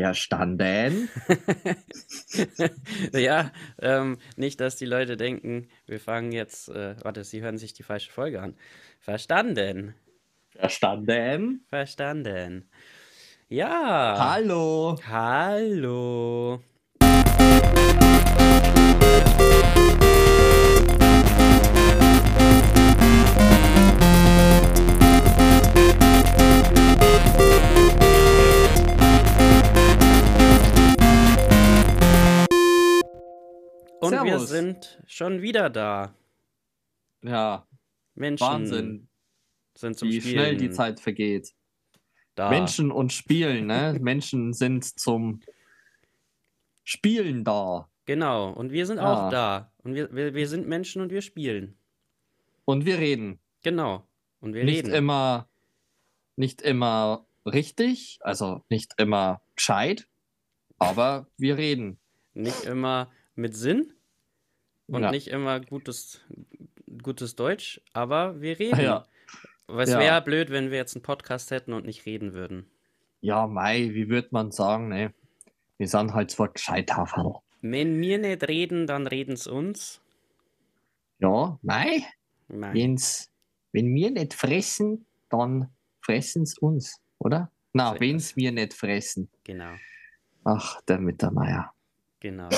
Verstanden? ja, ähm, nicht, dass die Leute denken, wir fangen jetzt, äh, warte, sie hören sich die falsche Folge an. Verstanden. Verstanden? Verstanden. Ja. Hallo. Hallo. Und wir Servus. sind schon wieder da. Ja, Menschen Wahnsinn, sind zum wie Spielen schnell die Zeit vergeht. da. Menschen und Spielen, ne? Menschen sind zum Spielen da. Genau, und wir sind auch Ah. da. Und wir, wir, wir sind Menschen und wir spielen. Und wir reden. Genau. Und wir nicht reden. immer, nicht immer richtig, also nicht immer gescheit, aber wir reden. Nicht immer mit Sinn und Ja. nicht immer gutes, gutes Deutsch, aber wir reden. Ja. Aber es Ja. wäre blöd, wenn wir jetzt einen Podcast hätten und nicht reden würden. Ja, Mai, wie würde man sagen, ne? Wir sind halt zwar gescheit Haferl. Wenn wir nicht reden, dann reden's uns. Ja, Mai, Nein. wenn's, wenn wir nicht fressen, dann fressen's uns, oder? Na, So wenn's wir nicht fressen. Genau, Ach, der Mittermeier. genau.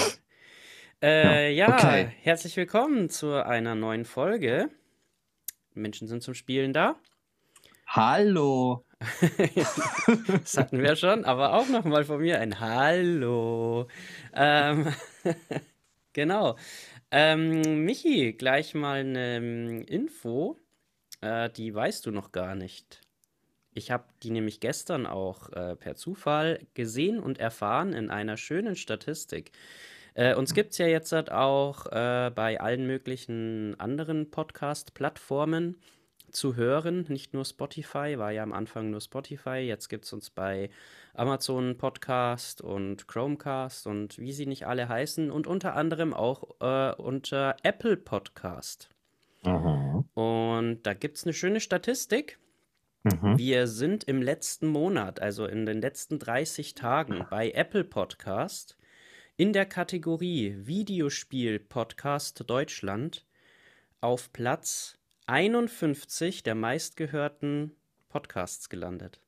Äh, ja, okay. herzlich willkommen zu einer neuen Folge. Menschen sind zum Spielen da. Hallo. Das hatten wir schon, aber auch nochmal von mir ein Hallo. Ähm, genau. Ähm, Michi, gleich mal eine ähm, Info, äh, die weißt du noch gar nicht. Ich habe die nämlich gestern auch äh, per Zufall gesehen und erfahren in einer schönen Statistik. Äh, uns gibt es ja jetzt halt auch äh, bei allen möglichen anderen Podcast-Plattformen zu hören, nicht nur Spotify, war ja am Anfang nur Spotify, jetzt gibt es uns bei Amazon Podcast und Chromecast und wie sie nicht alle heißen und unter anderem auch äh, unter Apple Podcast. Mhm. Und da gibt es eine schöne Statistik. Mhm. Wir sind im letzten Monat, also in den letzten 30 Tagen bei Apple Podcast in der Kategorie Videospiel Podcast Deutschland auf Platz 51 der meistgehörten Podcasts gelandet.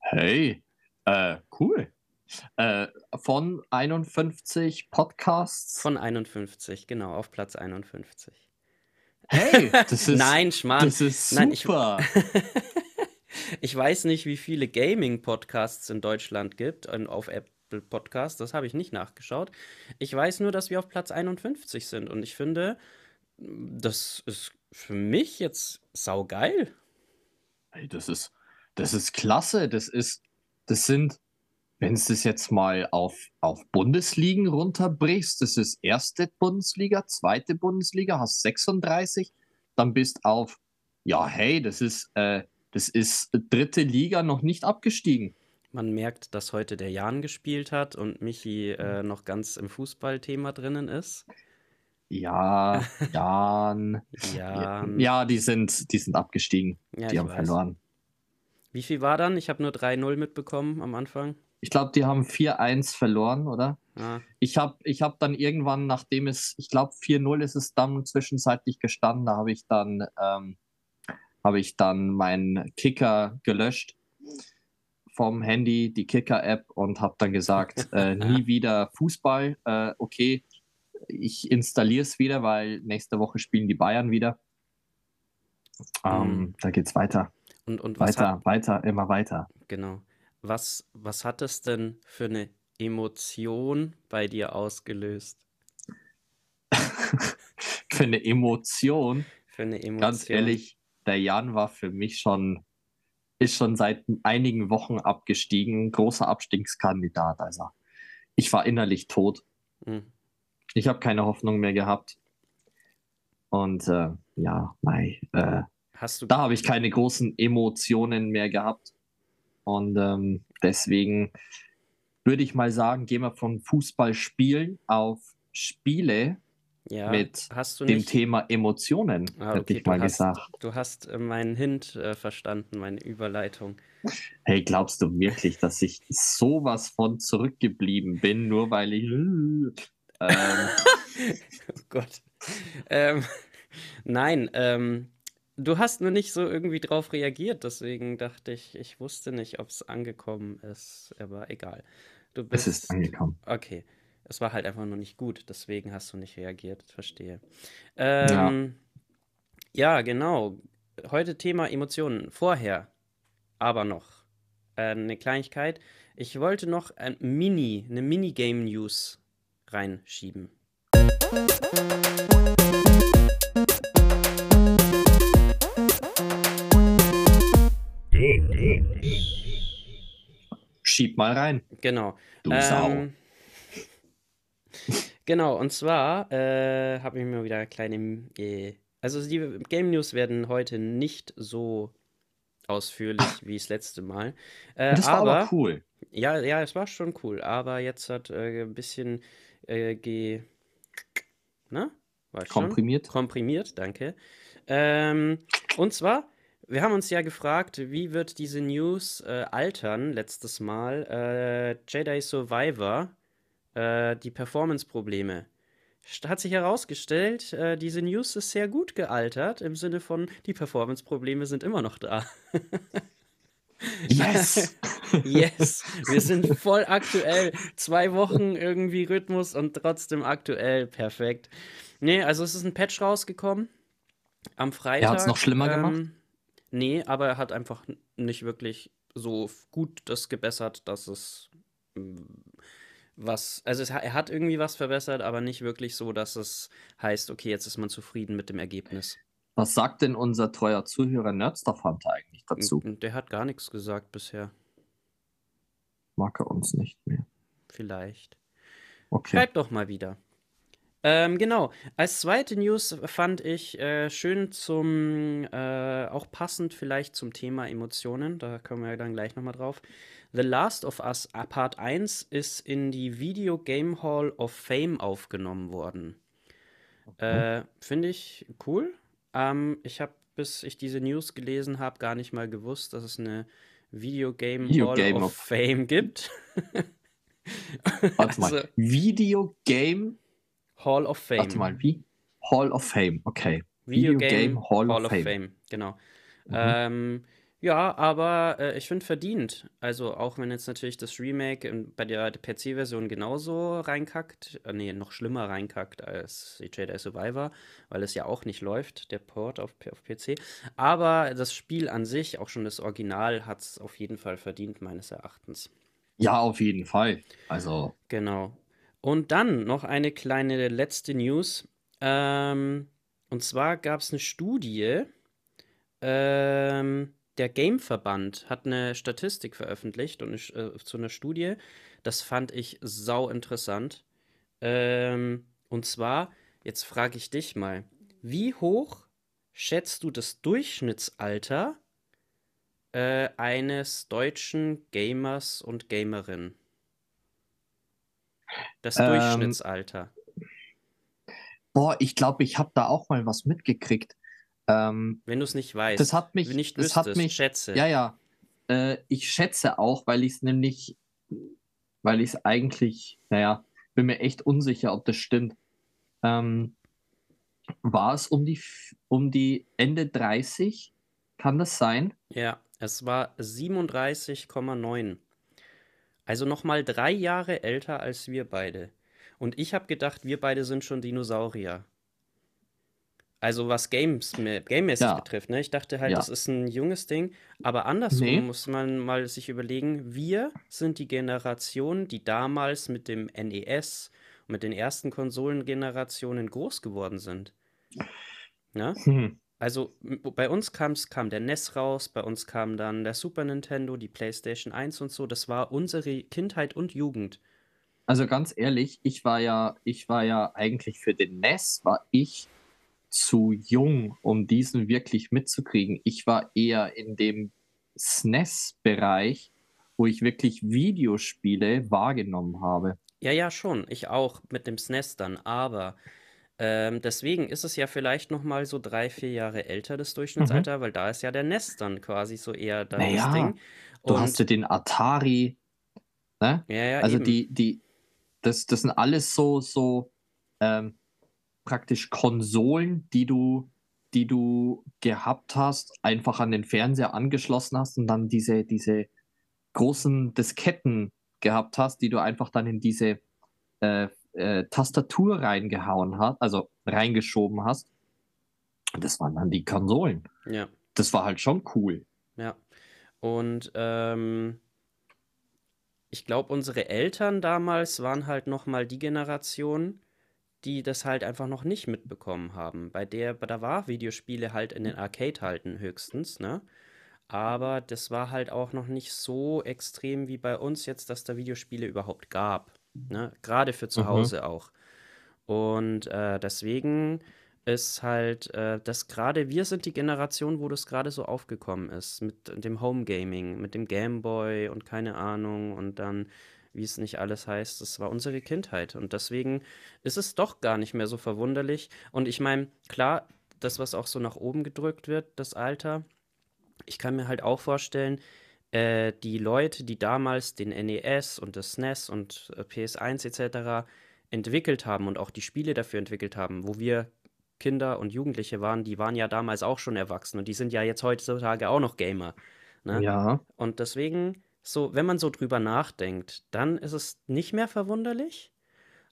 Hey, äh, cool. Äh, von 51 Podcasts. Von 51, genau, auf Platz 51. hey, das ist, Nein, Schmarrn. das ist Nein, ich- super. Ich weiß nicht, wie viele Gaming-Podcasts in Deutschland gibt und auf Apple Podcasts. Das habe ich nicht nachgeschaut. Ich weiß nur, dass wir auf Platz 51 sind. Und ich finde, das ist für mich jetzt saugeil. Hey, das ist, das ist klasse. Das ist, das sind, wenn du das jetzt mal auf, auf Bundesligen runterbrichst, das ist erste Bundesliga, zweite Bundesliga, hast 36, dann bist auf, ja, hey, das ist, äh, das ist dritte Liga noch nicht abgestiegen. Man merkt, dass heute der Jan gespielt hat und Michi äh, noch ganz im Fußballthema drinnen ist. Ja, Jan. Jan. Ja, die sind, die sind abgestiegen. Ja, die haben weiß. verloren. Wie viel war dann? Ich habe nur 3-0 mitbekommen am Anfang. Ich glaube, die haben 4-1 verloren, oder? Ah, Ich habe ich hab dann irgendwann, nachdem es, ich glaube, 4-0 ist es dann zwischenzeitlich gestanden, da habe ich dann, ähm, habe ich dann meinen Kicker gelöscht vom Handy, die Kicker-App und habe dann gesagt, äh, nie wieder Fußball. Äh, okay, ich installiere es wieder, weil nächste Woche spielen die Bayern wieder. Ähm, Mhm. Da geht's weiter, und, und weiter, hat, weiter, immer weiter. genau. Was, was hat es denn für eine Emotion bei dir ausgelöst? Für eine Emotion. Für eine Emotion. Ganz ehrlich, der Jan war für mich schon, ist schon seit einigen Wochen abgestiegen, großer Abstiegskandidat. Also ich war innerlich tot. Hm. Ich habe keine Hoffnung mehr gehabt. Und äh, ja, mei, äh, Hast du, da habe ich keine großen Emotionen mehr gehabt. Und ähm, deswegen würde ich mal sagen, gehen wir von Fußball spielen auf Spiele Ja, mit hast du dem nicht. Thema Emotionen, Ah, hätte okay, ich du mal hast, gesagt. du hast äh, meinen Hint äh, verstanden, meine Überleitung. Hey, glaubst du wirklich, dass ich sowas von zurückgeblieben bin, nur weil ich. ähm, Oh Gott. Ähm, nein, ähm, du hast nur nicht so irgendwie drauf reagiert, deswegen dachte ich, ich wusste nicht, ob es angekommen ist, aber egal. Du es ist bist. angekommen. Okay. Es war halt einfach nur nicht gut, deswegen hast du nicht reagiert. Verstehe. Ja. Ähm, ja, genau. Heute Thema Emotionen. Vorher aber noch äh, eine Kleinigkeit. Ich wollte noch ein Mini, eine Minigame-News reinschieben. Schieb mal rein, Genau. du Sau. Ähm, genau, und zwar äh, habe ich mir wieder eine kleine. Äh, also, die Game News werden heute nicht so ausführlich wie das letzte Mal. Äh, das war aber, aber cool. ja, ja, es war schon cool. Aber jetzt hat äh, ein bisschen äh, ge. Na? Weißt schon? Komprimiert. Komprimiert, danke. Ähm, und zwar, wir haben uns ja gefragt, wie wird diese News äh, altern, letztes Mal. Äh, Jedi Survivor, äh, die Performance-Probleme. Hat sich herausgestellt, äh, diese News ist sehr gut gealtert, im Sinne von, die Performance-Probleme sind immer noch da. Yes! Yes, wir sind voll aktuell. Zwei Wochen irgendwie Rhythmus und trotzdem aktuell. Perfekt. Nee, also es ist ein Patch rausgekommen am Freitag. Er hat's noch schlimmer gemacht? Ähm, nee, aber er hat einfach nicht wirklich so gut das gebessert, dass es was, also es, er hat irgendwie was verbessert, aber nicht wirklich so, dass es heißt, okay, jetzt ist man zufrieden mit dem Ergebnis. Was sagt denn unser treuer Zuhörer Nerdstuff Hunter eigentlich dazu? Der hat gar nichts gesagt bisher. Mag er uns nicht mehr. Vielleicht. Okay. Schreib doch mal wieder. Ähm, genau. Als zweite News fand ich äh, schön zum, äh, auch passend vielleicht zum Thema Emotionen, da kommen wir dann gleich nochmal drauf. The Last of Us äh, Part 1 ist in die Video Game Hall of Fame aufgenommen worden. Äh, Finde ich cool. Ähm, ich habe, bis ich diese News gelesen habe, gar nicht mal gewusst, dass es eine Video Game Video Hall Game of of- Fame gibt. Warte mal. also- Video Game. Hall of Fame. Warte mal, wie? Hall of Fame, okay. Video, Video Game, Game Hall, Hall of Fame. genau. Mhm. Ähm, ja, aber äh, ich finde verdient. Also auch wenn jetzt natürlich das Remake in, bei der PC-Version genauso reinkackt, äh, nee, noch schlimmer reinkackt als Jedi Survivor, weil es ja auch nicht läuft, der Port auf, auf PC. Aber das Spiel an sich, auch schon das Original, hat es auf jeden Fall verdient, meines Erachtens. Ja, auf jeden Fall. Also, Genau. Und dann noch eine kleine letzte News. Ähm, und zwar gab es eine Studie. Ähm, der Gameverband hat eine Statistik veröffentlicht und eine, äh, zu einer Studie. Das fand ich sau interessant. Ähm, und zwar, jetzt frage ich dich mal, wie hoch schätzt du das Durchschnittsalter äh, eines deutschen Gamers und Gamerin? Das Ähm, Durchschnittsalter. boah, ich glaube, ich habe da auch mal was mitgekriegt. Ähm, Wenn du es nicht weißt, das hat mich, nicht das hat mich, schätze. ja, ja. Äh, ich schätze auch, weil ich es nämlich, weil ich es eigentlich, naja, bin mir echt unsicher, ob das stimmt. Ähm, war es um die, um die Ende 30? Kann das sein? Ja, es war 37,9. Also nochmal drei Jahre älter als wir beide. Und ich habe gedacht, wir beide sind schon Dinosaurier. Also was Games, gamemäßig Ja. betrifft, ne? Ich dachte halt, Ja. das ist ein junges Ding. Aber andersrum Nee. muss man mal sich überlegen, wir sind die Generation, die damals mit dem NES und mit den ersten Konsolengenerationen groß geworden sind. Ne? Hm. Also bei uns kam's, kam der NES raus, bei uns kam dann der Super Nintendo, die PlayStation 1 und so. Das war unsere Kindheit und Jugend. Also ganz ehrlich, ich war ja, ich war ja eigentlich für den NES, war ich zu jung, um diesen wirklich mitzukriegen. Ich war eher in dem SNES-Bereich, wo ich wirklich Videospiele wahrgenommen habe. Ja, ja, schon. Ich auch mit dem SNES dann. Aber Ähm, deswegen ist es ja vielleicht noch mal so drei, vier Jahre älter, das Durchschnittsalter, weil da ist ja der NES dann quasi so eher das Naja, Ding. du hast ja Und den Atari, ne? ja, ja, Also eben. die, die, das, das sind alles so, so ähm, praktisch Konsolen, die du, die du gehabt hast, einfach an den Fernseher angeschlossen hast und dann diese, diese großen Disketten gehabt hast, die du einfach dann in diese äh, äh, Tastatur reingehauen hast, also reingeschoben hast. Das waren dann die Konsolen. Ja, Das war halt schon cool. ja. Und ähm, ich glaube, unsere Eltern damals waren halt noch mal die Generation, die das halt einfach noch nicht mitbekommen haben. Bei der, da war Videospiele halt in den Arcade halten höchstens, ne? Aber das war halt auch noch nicht so extrem wie bei uns jetzt, dass da Videospiele überhaupt gab, ne? Gerade für zu Mhm. Hause auch. Und äh, deswegen ist halt, äh, dass gerade wir sind die Generation, wo das gerade so aufgekommen ist, mit dem Home Gaming, mit dem Game Boy und keine Ahnung und dann, wie es nicht alles heißt, das war unsere Kindheit. Und deswegen ist es doch gar nicht mehr so verwunderlich. Und ich meine, klar, das, was auch so nach oben gedrückt wird, das Alter, ich kann mir halt auch vorstellen, äh, die Leute, die damals den NES und das SNES und äh, PS1 etc. entwickelt haben und auch die Spiele dafür entwickelt haben, wo wir Kinder und Jugendliche waren, die waren ja damals auch schon erwachsen und die sind ja jetzt heutzutage auch noch Gamer. Ne? Ja. Und deswegen, so, wenn man so drüber nachdenkt, dann ist es nicht mehr verwunderlich.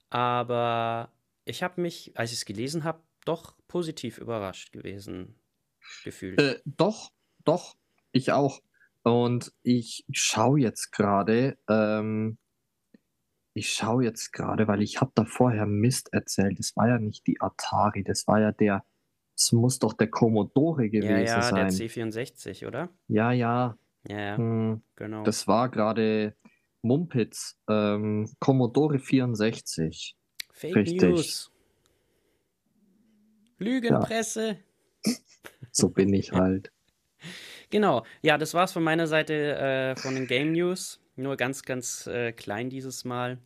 Aber ich habe mich, als ich es gelesen habe, doch positiv überrascht gewesen gefühlt. Äh, doch, doch, ich auch. Und ich schaue jetzt gerade, ähm, ich schaue jetzt gerade, weil ich habe da vorher Mist erzählt. Das war ja nicht die Atari, das war ja der, es muss doch der Commodore Ja, gewesen ja, der sein. C64, oder? Ja, ja, Ja, ja, hm, genau. das war gerade Mumpitz, ähm, Commodore 64. Fake richtig. News. Lügenpresse. So bin ich halt. Genau. Ja, das war's von meiner Seite äh, von den Game News. Nur ganz, ganz äh, klein dieses Mal.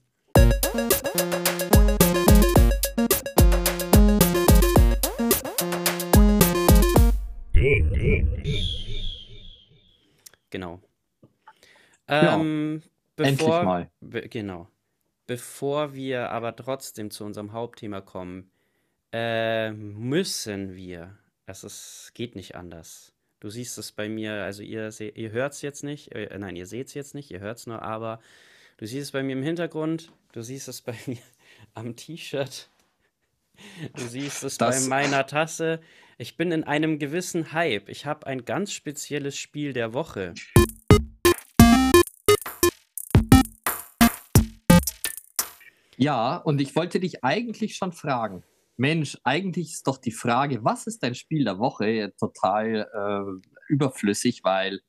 Genau. Ja, Ähm, Endlich bevor, mal. be genau. Bevor wir aber trotzdem zu unserem Hauptthema kommen, äh, müssen wir, es ist, geht nicht anders. Du siehst es bei mir, also ihr, ihr hört es jetzt nicht, äh, nein, ihr seht es jetzt nicht, ihr hört es nur, aber du siehst es bei mir im Hintergrund, du siehst es bei mir am T-Shirt, du siehst es bei Das, meiner Tasse. Ich bin in einem gewissen Hype. Ich habe ein ganz spezielles Spiel der Woche. Ja, und ich wollte dich eigentlich schon fragen. Mensch, eigentlich ist doch die Frage, was ist dein Spiel der Woche, total äh, überflüssig, weil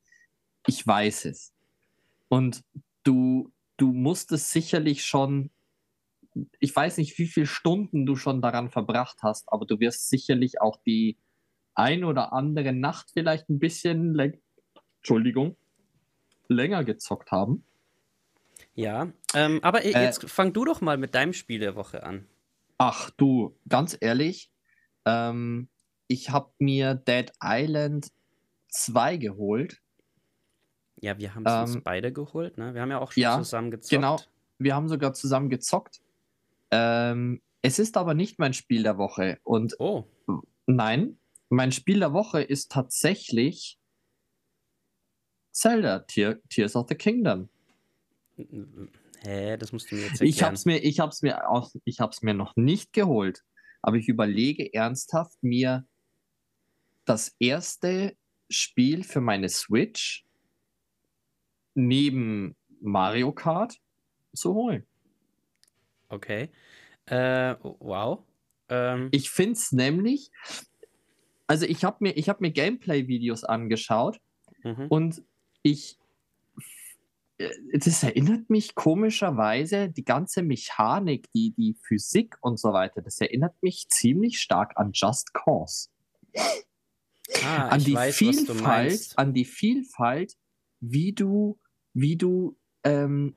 ich weiß es. Und du, du musstest sicherlich schon, ich weiß nicht, wie viele Stunden du schon daran verbracht hast, aber du wirst sicherlich auch die ein oder andere Nacht vielleicht ein bisschen, Entschuldigung, länger gezockt haben. Ja, ähm, aber Äh, jetzt fang du doch mal mit deinem Spiel der Woche an. Ach du, ganz ehrlich, ähm, ich habe mir Dead Island 2 geholt. Ja, wir haben es uns Ähm, beide geholt, ne? Wir haben ja auch schon ja, zusammen genau. gezockt. Wir haben sogar zusammen gezockt. Ähm, es ist aber nicht mein Spiel der Woche. Und Oh, nein, mein Spiel der Woche ist tatsächlich Zelda, Tear, Tears of the Kingdom. Hä, das musst du mir jetzt Ich erklären. hab's mir, ich hab's mir auch, ich hab's mir noch nicht geholt. Aber ich überlege ernsthaft, mir das erste Spiel für meine Switch neben Mario Kart zu holen. Okay. Äh, wow. Ähm, Ich finde es nämlich, also ich habe mir, ich hab mir Gameplay-Videos angeschaut mhm. und ich, das erinnert mich komischerweise, die ganze Mechanik, die, die Physik und so weiter, das erinnert mich ziemlich stark an Just Cause. Ah, an ich die weiß, was du Vielfalt, meinst. an die Vielfalt, wie du, wie du ähm,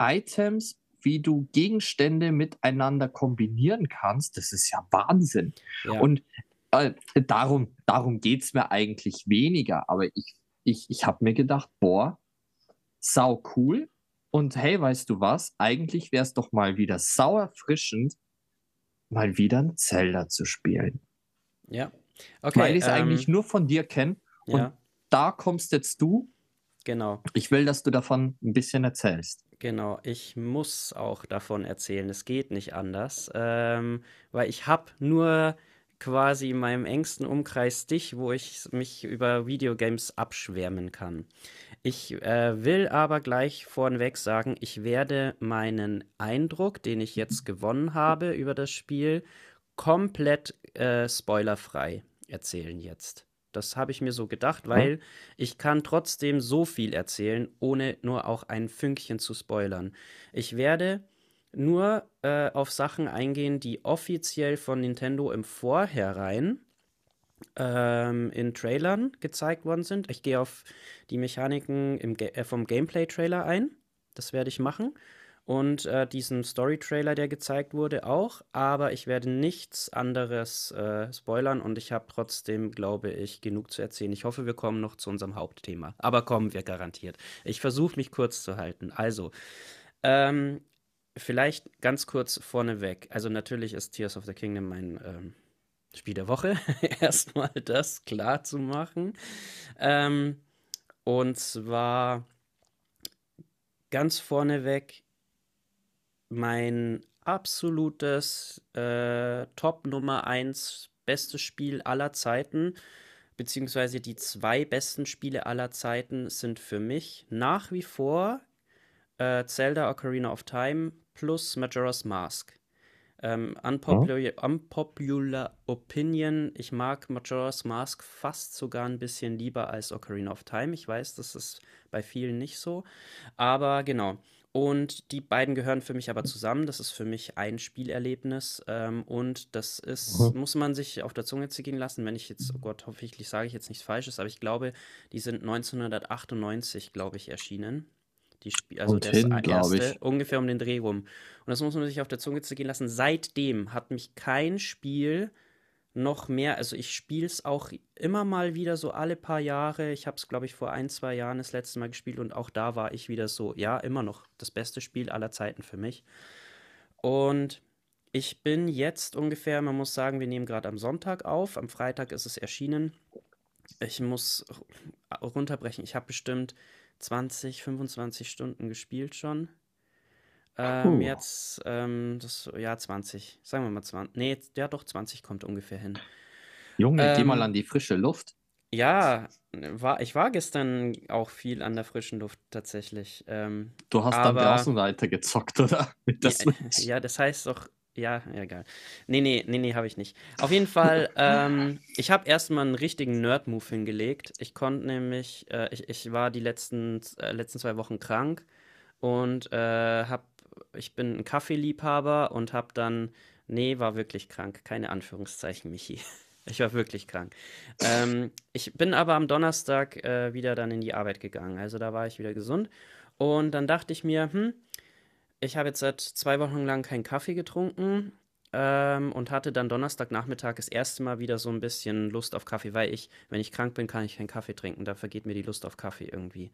Items wie du Gegenstände miteinander kombinieren kannst, das ist ja Wahnsinn. Ja. Und äh, darum, darum geht es mir eigentlich weniger. Aber ich, ich, ich habe mir gedacht, boah, sau cool. Und hey, weißt du was? Eigentlich wäre es doch mal wieder sau erfrischend, mal wieder ein Zelda zu spielen. Ja. Okay. Weil ich es ähm, eigentlich nur von dir kenne. Und ja, da kommst jetzt du. genau. Ich will, dass du davon ein bisschen erzählst. Genau, ich muss auch davon erzählen. Es geht nicht anders, ähm, weil ich habe nur quasi in meinem engsten Umkreis dich, wo ich mich über Videogames abschwärmen kann. Ich äh, will aber gleich vorneweg sagen, ich werde meinen Eindruck, den ich jetzt gewonnen habe über das Spiel, komplett äh, spoilerfrei erzählen jetzt. Das habe ich mir so gedacht, weil ich kann trotzdem so viel erzählen, ohne nur auch ein Fünkchen zu spoilern. Ich werde nur äh, auf Sachen eingehen, die offiziell von Nintendo im Vorhinein ähm, in Trailern gezeigt worden sind. Ich gehe auf die Mechaniken Ga äh, vom Gameplay-Trailer ein. Das werde ich machen. Und äh, diesen Story-Trailer, der gezeigt wurde, auch. Aber ich werde nichts anderes äh, spoilern und ich habe trotzdem, glaube ich, genug zu erzählen. Ich hoffe, wir kommen noch zu unserem Hauptthema. Aber kommen wir garantiert. Ich versuche mich kurz zu halten. Also, ähm, vielleicht ganz kurz vorneweg. Also, natürlich ist Tears of the Kingdom mein ähm, Spiel der Woche. Erstmal das klar zu machen. Ähm, und zwar ganz vorneweg mein absolutes äh, Top Nummer 1 bestes Spiel aller Zeiten, beziehungsweise die zwei besten Spiele aller Zeiten sind für mich nach wie vor äh, Zelda Ocarina of Time plus Majora's Mask. Ähm, unpopular, unpopular Opinion, ich mag Majora's Mask fast sogar ein bisschen lieber als Ocarina of Time. Ich weiß, das ist bei vielen nicht so. Aber genau. Und die beiden gehören für mich aber zusammen. Das ist für mich ein Spielerlebnis. Ähm, und das ist, Mhm. muss man sich auf der Zunge zergehen lassen, wenn ich jetzt, oh Gott, hoffentlich sage ich jetzt nichts Falsches, aber ich glaube, die sind 1998, glaube ich, erschienen. Die Spie also Und das hin, erste, ich. ungefähr um den Dreh rum. Und das muss man sich auf der Zunge zergehen lassen. Seitdem hat mich kein Spiel noch mehr, also ich spiele es auch immer mal wieder so alle paar Jahre. Ich habe es, glaube ich, vor ein, zwei Jahren das letzte Mal gespielt und auch da war ich wieder so, ja, immer noch das beste Spiel aller Zeiten für mich. Und ich bin jetzt ungefähr, man muss sagen, wir nehmen gerade am Sonntag auf, am Freitag ist es erschienen. Ich muss runterbrechen, ich habe bestimmt 20, 25 Stunden gespielt schon. Ähm, Puh. jetzt, ähm, das, ja, 20, sagen wir mal 20. Nee, ja doch, 20 kommt ungefähr hin. Junge, geh Ähm, mal an die frische Luft. Ja, war, ich war gestern auch viel an der frischen Luft tatsächlich. Ähm, Du hast dann aber draußen weiter gezockt, oder? Ja, ja, das heißt doch, ja, egal. Nee, nee, nee, nee, habe ich nicht. Auf jeden Fall, ähm, ich habe erstmal einen richtigen Nerd-Move hingelegt. Ich konnte nämlich, äh, ich, ich war die letzten, äh, letzten zwei Wochen krank und äh, hab, ich bin ein Kaffeeliebhaber und habe dann, nee, war wirklich krank, keine Anführungszeichen, Michi. Ich war wirklich krank. Ähm, ich bin aber am Donnerstag äh, wieder dann in die Arbeit gegangen. Also da war ich wieder gesund. Und dann dachte ich mir, hm, ich habe jetzt seit zwei Wochen lang keinen Kaffee getrunken ähm, und hatte dann Donnerstagnachmittag das erste Mal wieder so ein bisschen Lust auf Kaffee, weil ich, wenn ich krank bin, kann ich keinen Kaffee trinken. Da vergeht mir die Lust auf Kaffee irgendwie.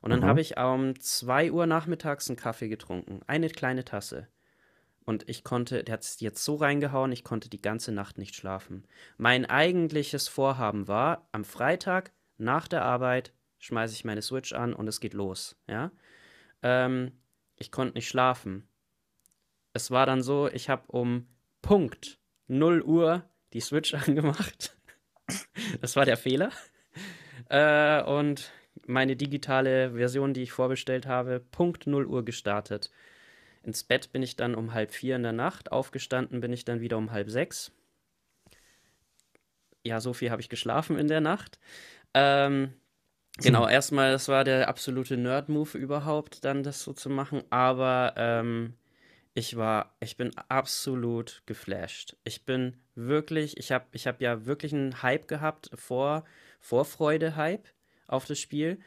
Und dann Mhm. habe ich um 2 Uhr nachmittags einen Kaffee getrunken. Eine kleine Tasse. Und ich konnte, der hat es jetzt so reingehauen, ich konnte die ganze Nacht nicht schlafen. Mein eigentliches Vorhaben war, am Freitag nach der Arbeit schmeiße ich meine Switch an und es geht los. Ja? Ähm, ich konnte nicht schlafen. Es war dann so, ich habe um Punkt 0 Uhr die Switch angemacht. Das war der Fehler. Äh, und meine digitale Version, die ich vorbestellt habe, Punkt 0 Uhr gestartet. Ins Bett bin ich dann um halb vier in der Nacht, aufgestanden bin ich dann wieder um halb sechs. Ja, so viel habe ich geschlafen in der Nacht. Ähm, genau, erstmal, das war der absolute Nerd-Move überhaupt, dann das so zu machen, aber ähm, ich war, ich bin absolut geflasht. Ich bin wirklich, ich habe ich hab ja wirklich einen Hype gehabt, vor, Vorfreude-Hype auf das Spiel.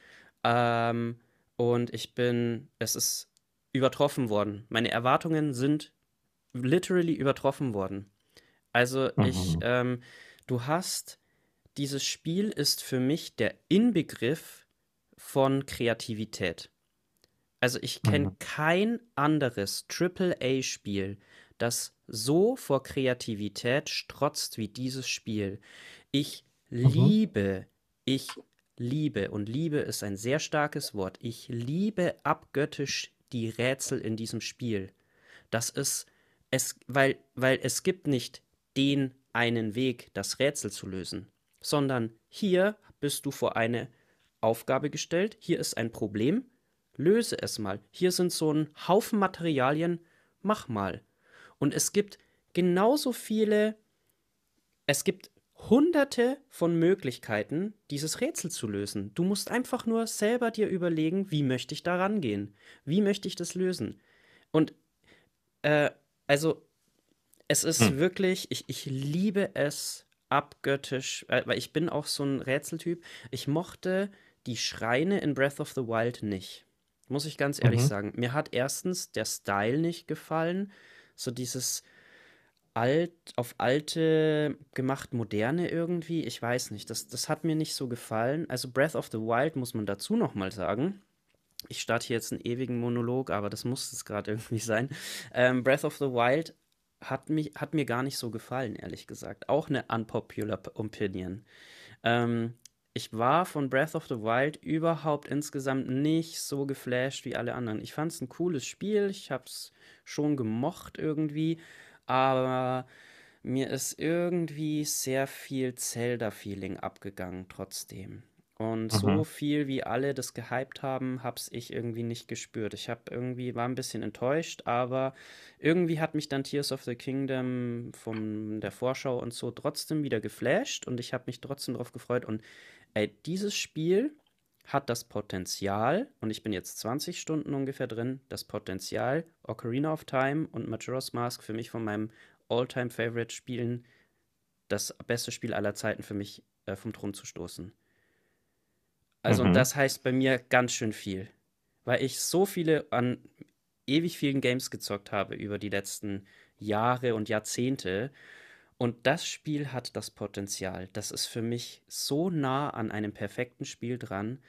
Ähm, und ich bin, es ist übertroffen worden. Meine Erwartungen sind literally übertroffen worden. Also ich, Mhm. ähm, du hast, dieses Spiel ist für mich der Inbegriff von Kreativität. Also ich kenne Mhm. kein anderes AAA-Spiel, das so vor Kreativität strotzt wie dieses Spiel. Ich Mhm. liebe, ich liebe, und Liebe ist ein sehr starkes Wort, ich liebe abgöttisch die Rätsel in diesem Spiel. Das ist es, weil, weil es gibt nicht den einen Weg, das Rätsel zu lösen, sondern hier bist du vor eine Aufgabe gestellt, hier ist ein Problem, löse es mal. Hier sind so ein Haufen Materialien, mach mal. Und es gibt genauso viele, es gibt hunderte von Möglichkeiten, dieses Rätsel zu lösen. Du musst einfach nur selber dir überlegen, wie möchte ich da rangehen? Wie möchte ich das lösen? Und äh, also, es ist Hm. wirklich, ich, ich liebe es abgöttisch, äh, weil ich bin auch so ein Rätseltyp. Ich mochte die Schreine in Breath of the Wild nicht. Muss ich ganz ehrlich Mhm. sagen. Mir hat erstens der Style nicht gefallen. So dieses alt, auf alte gemacht moderne irgendwie. Ich weiß nicht. Das, das hat mir nicht so gefallen. Also Breath of the Wild muss man dazu nochmal sagen. Ich starte hier jetzt einen ewigen Monolog, aber das muss es gerade irgendwie sein. Ähm, Breath of the Wild hat, mich, hat mir gar nicht so gefallen, ehrlich gesagt. Auch eine unpopular Opinion. Ähm, ich war von Breath of the Wild überhaupt insgesamt nicht so geflasht wie alle anderen. Ich fand es ein cooles Spiel, ich habe es schon gemocht irgendwie, aber mir ist irgendwie sehr viel Zelda-Feeling abgegangen trotzdem. Und so Mhm. viel wie alle das gehypt haben, hab's ich irgendwie nicht gespürt. Ich habe irgendwie war ein bisschen enttäuscht, aber irgendwie hat mich dann Tears of the Kingdom von der Vorschau und so trotzdem wieder geflasht und ich habe mich trotzdem darauf gefreut. Und ey, dieses Spiel hat das Potenzial, und ich bin jetzt 20 Stunden ungefähr drin, das Potenzial, Ocarina of Time und Majora's Mask für mich von meinem All-Time-Favorite-Spielen das beste Spiel aller Zeiten für mich äh, vom Thron zu stoßen. Also, und Mhm. das heißt bei mir ganz schön viel, weil ich so viele an ewig vielen Games gezockt habe über die letzten Jahre und Jahrzehnte. Und das Spiel hat das Potenzial. Das ist für mich so nah an einem perfekten Spiel dran.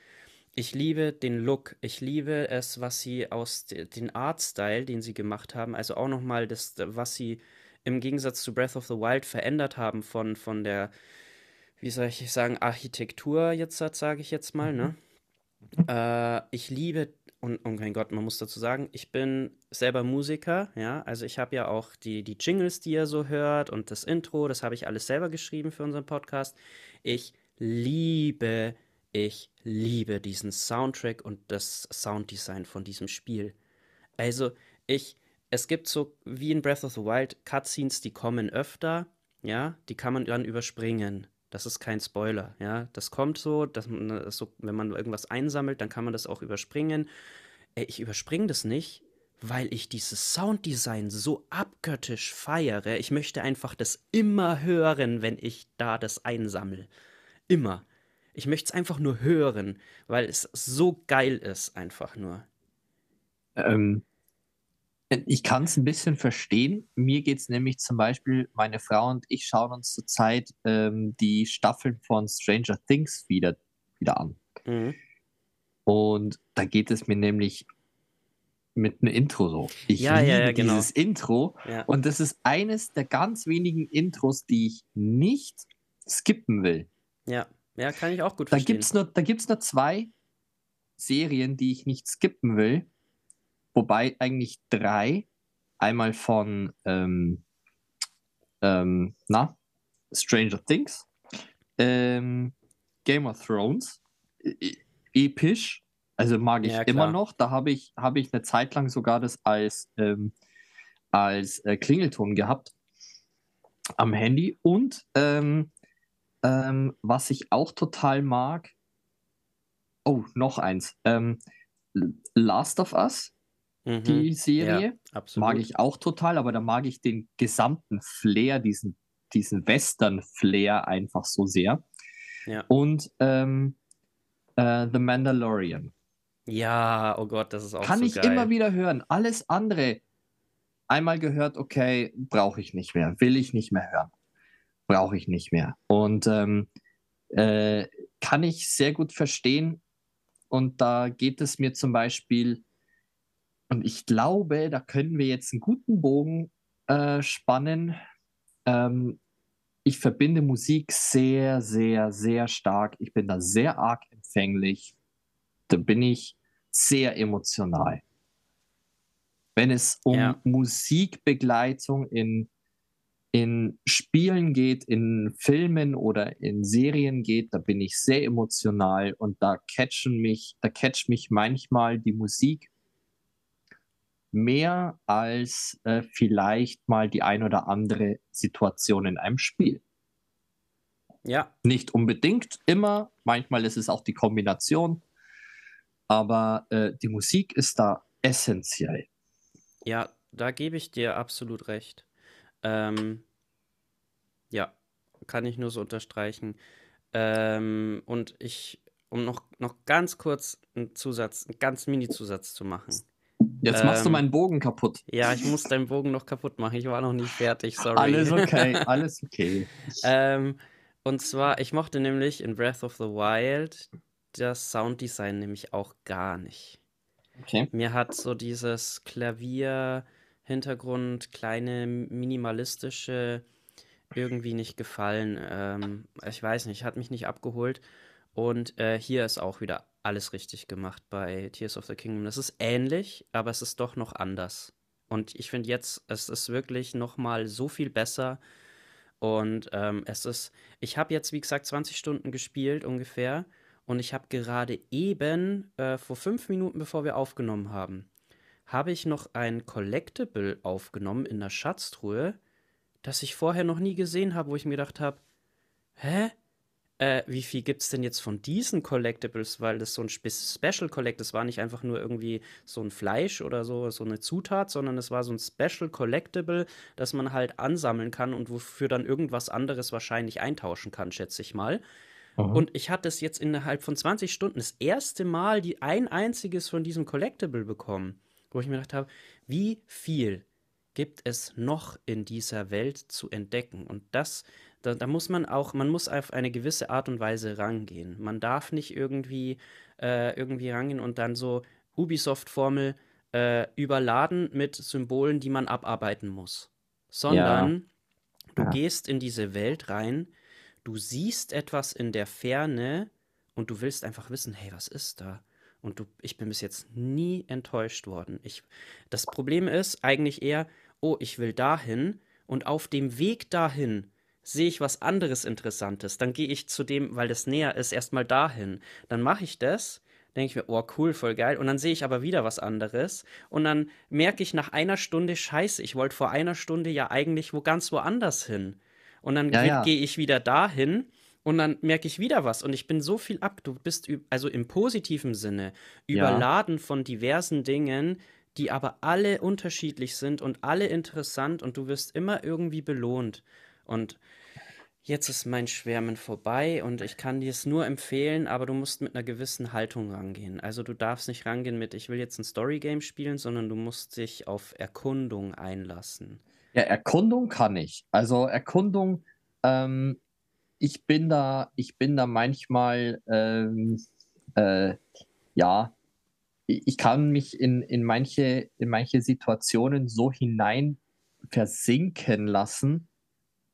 Ich liebe den Look. Ich liebe es, was sie aus de- den Artstyle, den sie gemacht haben, also auch nochmal das, was sie im Gegensatz zu Breath of the Wild verändert haben von, von der, wie soll ich sagen, Architektur jetzt, sage ich jetzt mal, ne? Äh, ich liebe, und oh mein Gott, man muss dazu sagen, ich bin selber Musiker, ja, also ich habe ja auch die, die Jingles, die ihr so hört und das Intro, das habe ich alles selber geschrieben für unseren Podcast. Ich liebe, ich liebe diesen Soundtrack und das Sounddesign von diesem Spiel. Also, ich, es gibt so, wie in Breath of the Wild, Cutscenes, die kommen öfter, ja, die kann man dann überspringen. Das ist kein Spoiler, ja. Das kommt so, dass man das so, wenn man irgendwas einsammelt, dann kann man das auch überspringen. Ich überspringe das nicht, weil ich dieses Sounddesign so abgöttisch feiere. Ich möchte einfach das immer hören, wenn ich da das einsammle. Immer. Ich möchte es einfach nur hören, weil es so geil ist, einfach nur. Ähm, ich kann es ein bisschen verstehen. Mir geht es nämlich zum Beispiel, meine Frau und ich schauen uns zurzeit ähm, die Staffeln von Stranger Things wieder, wieder an. Mhm. Und da geht es mir nämlich mit einem Intro so. Ich Ja, ja, liebe ja, genau. dieses Intro Ja. und das ist eines der ganz wenigen Intros, die ich nicht skippen will. Ja, ja, kann ich auch gut Da verstehen. gibt es nur, da gibt's nur zwei Serien, die ich nicht skippen will. Wobei eigentlich drei. Einmal von ähm, ähm, na, Stranger Things, ähm, Game of Thrones, e episch. Also mag ich Ja, immer noch. Da habe ich, hab ich eine Zeit lang sogar das als, ähm, als äh, Klingelton gehabt am Handy. Und ähm, ähm, was ich auch total mag, oh, noch eins. Last of Us, Mhm. die Ja, Serie, absolut. mag ich auch total, aber da mag ich den gesamten Flair, diesen, diesen Western-Flair einfach so sehr. Ja. Und ähm, äh, The Mandalorian. Ja, oh Gott, das ist auch Kann so ich geil. immer wieder hören. Alles andere, einmal gehört, okay, brauche ich nicht mehr, will ich nicht mehr hören. Brauche ich nicht mehr. Und ähm, äh, kann ich sehr gut verstehen. Und da geht es mir zum Beispiel, und ich glaube, da können wir jetzt einen guten Bogen äh, spannen. Ähm, ich verbinde Musik sehr, sehr, sehr stark. Ich bin da sehr arg empfänglich. Da bin ich sehr emotional. Wenn es um Ja. Musikbegleitung in, in Spielen geht, in Filmen oder in Serien geht, da bin ich sehr emotional und da catchen mich, da catcht mich manchmal die Musik mehr als äh, vielleicht mal die ein oder andere Situation in einem Spiel. Ja, Nicht unbedingt immer, manchmal ist es auch die Kombination, aber äh, die Musik ist da essentiell. ja, da gebe ich dir absolut recht. Ähm, ja, kann ich nur so unterstreichen. Ähm, und ich, um noch, noch ganz kurz einen Zusatz, einen ganz Mini-Zusatz zu machen. Jetzt machst du Ähm, meinen Bogen kaputt. Ja, ich muss deinen Bogen noch kaputt machen. Ich war noch nicht fertig, sorry. Alles okay, alles okay. Ähm, und zwar, ich mochte nämlich in Breath of the Wild das Sounddesign nämlich auch gar nicht. okay. Mir hat so dieses Klavier-Hintergrund, kleine minimalistische irgendwie nicht gefallen. Ähm, ich weiß nicht, hat mich nicht abgeholt. Und äh, hier ist auch wieder alles richtig gemacht bei Tears of the Kingdom. Das ist ähnlich, aber es ist doch noch anders. Und ich finde jetzt, es ist wirklich noch mal so viel besser. Und ähm, es ist, ich habe jetzt, wie gesagt, 20 Stunden gespielt ungefähr. Und ich habe gerade eben, äh, vor fünf Minuten, bevor wir aufgenommen haben, habe ich noch ein Collectible aufgenommen in der Schatztruhe, das ich vorher noch nie gesehen habe, wo ich mir gedacht habe, hä? Äh, wie viel gibt es denn jetzt von diesen Collectibles? Weil das so ein Spe Special Collect, das war nicht einfach nur irgendwie so ein Fleisch oder so, so eine Zutat, sondern es war so ein Special Collectible, das man halt ansammeln kann und wofür dann irgendwas anderes wahrscheinlich eintauschen kann, schätze ich mal. Und ich hatte es jetzt innerhalb von 20 Stunden das erste Mal die ein einziges von diesem Collectible bekommen, wo ich mir gedacht habe, wie viel gibt es noch in dieser Welt zu entdecken? Und das, da, da muss man auch, man muss auf eine gewisse Art und Weise rangehen. Man darf nicht irgendwie, äh, irgendwie rangehen und dann so Ubisoft-Formel äh, überladen mit Symbolen, die man abarbeiten muss. Sondern du Ja. gehst in diese Welt rein, du siehst etwas in der Ferne und du willst einfach wissen, hey, was ist da? Und du, ich bin bis jetzt nie enttäuscht worden. Ich, das Problem ist eigentlich eher, oh, ich will dahin und auf dem Weg dahin sehe ich was anderes Interessantes. Dann gehe ich zu dem, weil das näher ist, erstmal dahin. Dann mache ich das, denke ich mir, oh cool, voll geil. Und dann sehe ich aber wieder was anderes. Und dann merke ich nach einer Stunde, scheiße, ich wollte vor einer Stunde ja eigentlich wo ganz woanders hin. Und dann Ja, ja. gehe ich wieder dahin und dann merke ich wieder was. Und ich bin so viel ab. Du bist, also im positiven Sinne, Ja. überladen von diversen Dingen, die aber alle unterschiedlich sind und alle interessant und du wirst immer irgendwie belohnt. Und jetzt ist mein Schwärmen vorbei und ich kann dir es nur empfehlen, aber du musst mit einer gewissen Haltung rangehen. Also du darfst nicht rangehen mit, ich will jetzt ein Storygame spielen, sondern du musst dich auf Erkundung einlassen. Ja, Erkundung kann ich. Also Erkundung, ähm, ich bin da, ich bin da manchmal, ähm, äh, ja, ich kann mich in, in manche, in manche Situationen so hinein versinken lassen,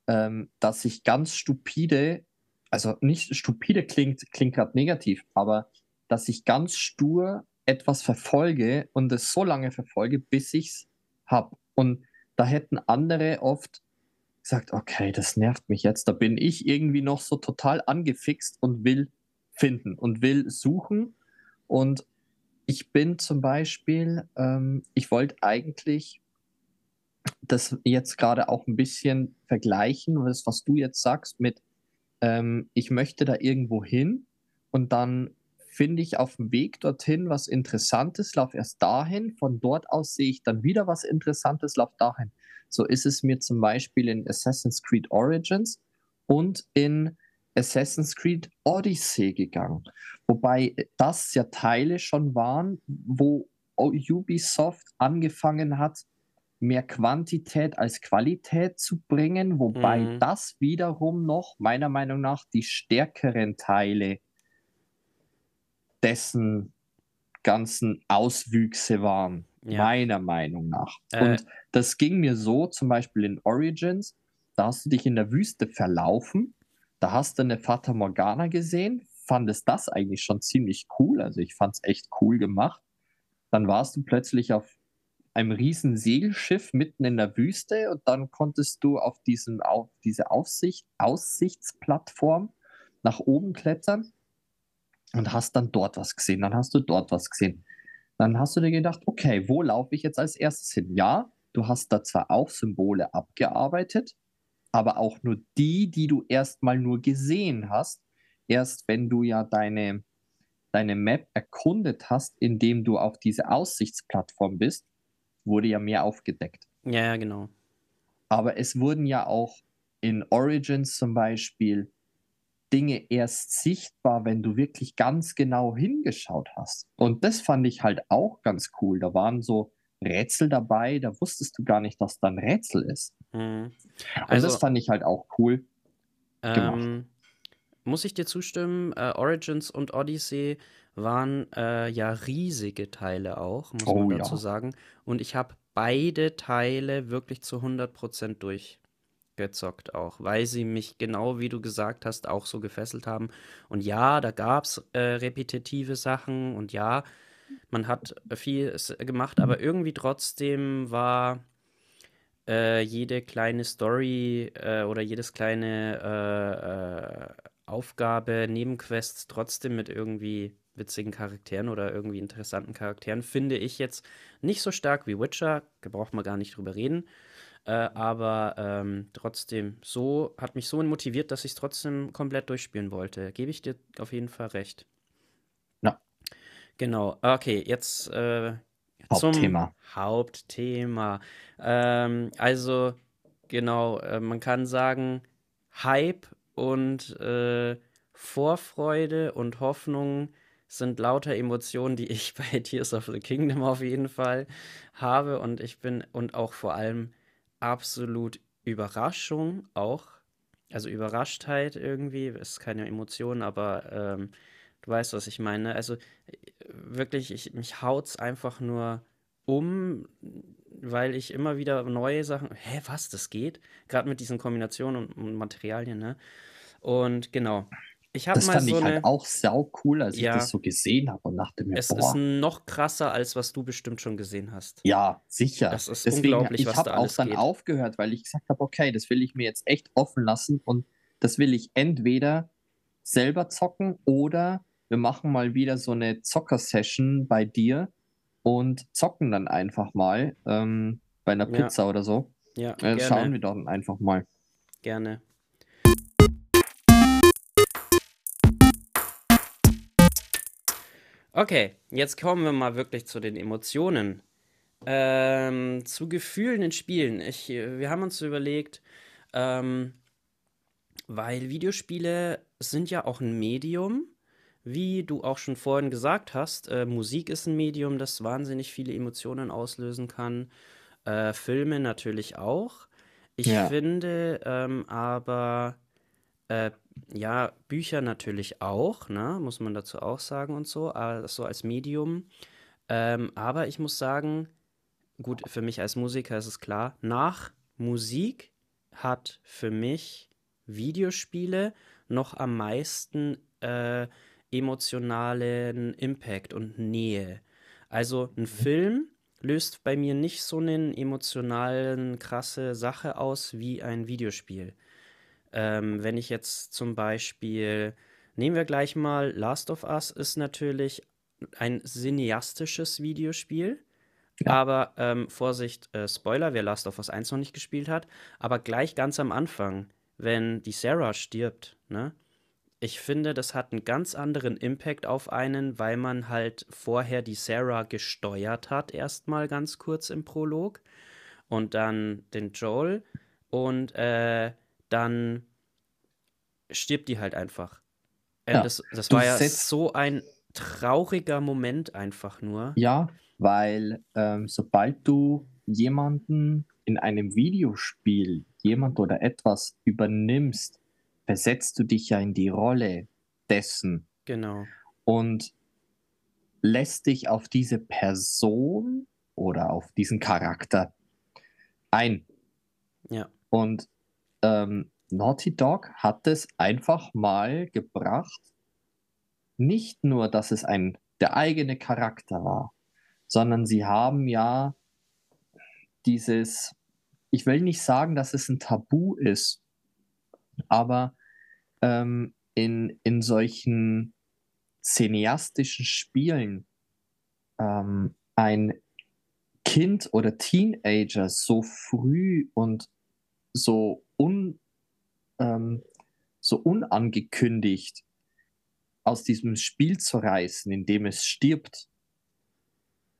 ähm, dass ich ganz stupide, also nicht stupide klingt, klingt gerade negativ, aber dass ich ganz stur etwas verfolge und es so lange verfolge, bis ich es habe. Und da hätten andere oft gesagt, okay, das nervt mich jetzt. Da bin ich irgendwie noch so total angefixt und will finden und will suchen. Und ich bin zum Beispiel, ähm, ich wollte eigentlich das jetzt gerade auch ein bisschen vergleichen, das, was du jetzt sagst, mit, ähm, ich möchte da irgendwo hin und dann finde ich auf dem Weg dorthin was Interessantes, laufe erst dahin, von dort aus sehe ich dann wieder was Interessantes, laufe dahin. So ist es mir zum Beispiel in Assassin's Creed Origins und in Assassin's Creed Odyssey gegangen. Wobei das ja Teile schon waren, wo Ubisoft angefangen hat, mehr Quantität als Qualität zu bringen, wobei mhm. das wiederum noch meiner Meinung nach die stärkeren Teile dessen ganzen Auswüchse waren, ja. meiner Meinung nach. Äh. Und das ging mir so, zum Beispiel in Origins, da hast du dich in der Wüste verlaufen, da hast du eine Fata Morgana gesehen, fandest das eigentlich schon ziemlich cool, also ich fand es echt cool gemacht. Dann warst du plötzlich auf einem riesen Segelschiff mitten in der Wüste und dann konntest du auf, diesem, auf diese Aussicht, Aussichtsplattform nach oben klettern und hast dann dort was gesehen, dann hast du dort was gesehen. Dann hast du dir gedacht, okay, wo laufe ich jetzt als erstes hin? Ja, du hast da zwar auch Symbole abgearbeitet, aber auch nur die, die du erstmal nur gesehen hast. Erst wenn du ja deine, deine Map erkundet hast, indem du auf diese Aussichtsplattform bist, wurde ja mehr aufgedeckt. Ja, ja, genau. Aber es wurden ja auch in Origins zum Beispiel Dinge erst sichtbar, wenn du wirklich ganz genau hingeschaut hast. Und das fand ich halt auch ganz cool. Da waren so Rätsel dabei, da wusstest du gar nicht, dass da ein Rätsel ist. Mhm. Also, das fand ich halt auch cool ähm, Muss ich dir zustimmen? Äh, Origins und Odyssey waren äh, ja riesige Teile auch, muss oh, man dazu ja. sagen. Und ich habe beide Teile wirklich zu 100% durch gezockt auch, weil sie mich genau wie du gesagt hast auch so gefesselt haben. Und ja, da gab es äh, repetitive Sachen und ja, man hat viel gemacht, aber irgendwie trotzdem war äh, jede kleine Story äh, oder jedes kleine äh, äh, Aufgabe, Nebenquests trotzdem mit irgendwie witzigen Charakteren oder irgendwie interessanten Charakteren, finde ich jetzt nicht so stark wie Witcher, da braucht man gar nicht drüber reden. Äh, aber ähm, trotzdem, so hat mich so motiviert, dass ich es trotzdem komplett durchspielen wollte. Gebe ich dir auf jeden Fall recht. Ja. Genau. Okay, jetzt äh, Hauptthema. zum Hauptthema. Ähm, also, genau, äh, man kann sagen, Hype und äh, Vorfreude und Hoffnung sind lauter Emotionen, die ich bei Tears of the Kingdom auf jeden Fall habe und ich bin und auch vor allem absolut Überraschung auch. Also Überraschtheit irgendwie, ist keine Emotion, aber ähm, du weißt, was ich meine. Also wirklich, ich, mich es einfach nur um, weil ich immer wieder neue Sachen, hä, was, das geht? Gerade mit diesen Kombinationen und, und Materialien, ne? Und genau, ich das fand so ich halt auch sau cool, als ja, ich das so gesehen habe und dachte mir, es boah. ist noch krasser, als was du bestimmt schon gesehen hast. Ja, sicher. Das ist Deswegen, unglaublich, ich was da alles Ich habe auch dann aufgehört, weil ich gesagt habe, okay, das will ich mir jetzt echt offen lassen und das will ich entweder selber zocken oder wir machen mal wieder so eine Zocker-Session bei dir und zocken dann einfach mal ähm, bei einer Pizza ja. oder so. Ja, äh, schauen wir dann einfach mal. Gerne. Okay, jetzt kommen wir mal wirklich zu den Emotionen. Ähm, zu Gefühlen in Spielen. Ich, wir haben uns überlegt, ähm, weil Videospiele sind ja auch ein Medium, wie du auch schon vorhin gesagt hast. Äh, Musik ist ein Medium, das wahnsinnig viele Emotionen auslösen kann. Äh, Filme natürlich auch. Ich ja. finde ähm, aber äh, ja, Bücher natürlich auch, ne? muss man dazu auch sagen und so, so als Medium. Ähm, aber ich muss sagen, gut, für mich als Musiker ist es klar, nach Musik hat für mich Videospiele noch am meisten äh, emotionalen Impact und Nähe. Also ein mhm. Film löst bei mir nicht so eine emotionalen, krasse Sache aus wie ein Videospiel. Ähm, wenn ich jetzt zum Beispiel, nehmen wir gleich mal, Last of Us ist natürlich ein cineastisches Videospiel. Ja. Aber ähm, Vorsicht, äh, Spoiler, wer Last of Us 1 noch nicht gespielt hat, aber gleich ganz am Anfang, wenn die Sarah stirbt, ne? Ich finde, das hat einen ganz anderen Impact auf einen, weil man halt vorher die Sarah gesteuert hat, erstmal ganz kurz im Prolog. Und dann den Joel. Und äh, dann stirbt die halt einfach. Äh, Ja, das das war ja so ein trauriger Moment einfach nur. Ja, weil ähm, sobald du jemanden in einem Videospiel, jemand oder etwas übernimmst, versetzt du dich ja in die Rolle dessen Genau. und lässt dich auf diese Person oder auf diesen Charakter ein. Ja. Und ähm, Naughty Dog hat es einfach mal gebracht, nicht nur, dass es ein der eigene Charakter war, sondern sie haben ja dieses, ich will nicht sagen, dass es ein Tabu ist, aber ähm, in, in solchen cineastischen Spielen ähm, ein Kind oder Teenager so früh und so, un, ähm, so unangekündigt aus diesem Spiel zu reißen, in dem es stirbt,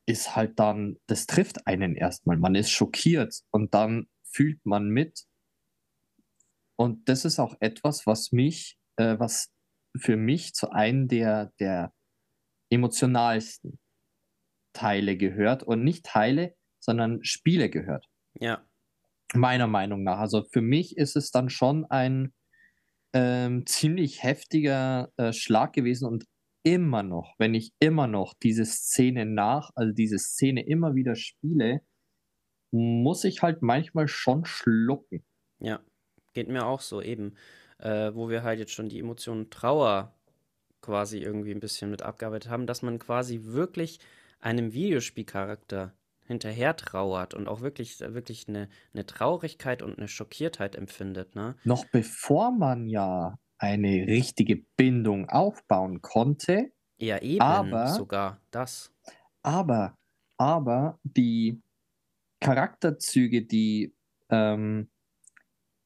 ist halt dann, das trifft einen erstmal. Man ist schockiert und dann fühlt man mit. Und das ist auch etwas, was mich, äh, was für mich zu einem der, der emotionalsten Teile gehört und nicht Teile, sondern Spiele gehört. Ja. Meiner Meinung nach. Also für mich ist es dann schon ein ähm, ziemlich heftiger äh, Schlag gewesen und immer noch, wenn ich immer noch diese Szene nach, also diese Szene immer wieder spiele, muss ich halt manchmal schon schlucken. Ja, geht mir auch so eben. Äh, wo wir halt jetzt schon die Emotion Trauer quasi irgendwie ein bisschen mit abgearbeitet haben, dass man quasi wirklich einem Videospielcharakter hinterher trauert und auch wirklich, wirklich eine, eine Traurigkeit und eine Schockiertheit empfindet, ne? Noch bevor man ja eine richtige Bindung aufbauen konnte, Ja, eben Aber- sogar das. aber, aber die Charakterzüge, die, ähm,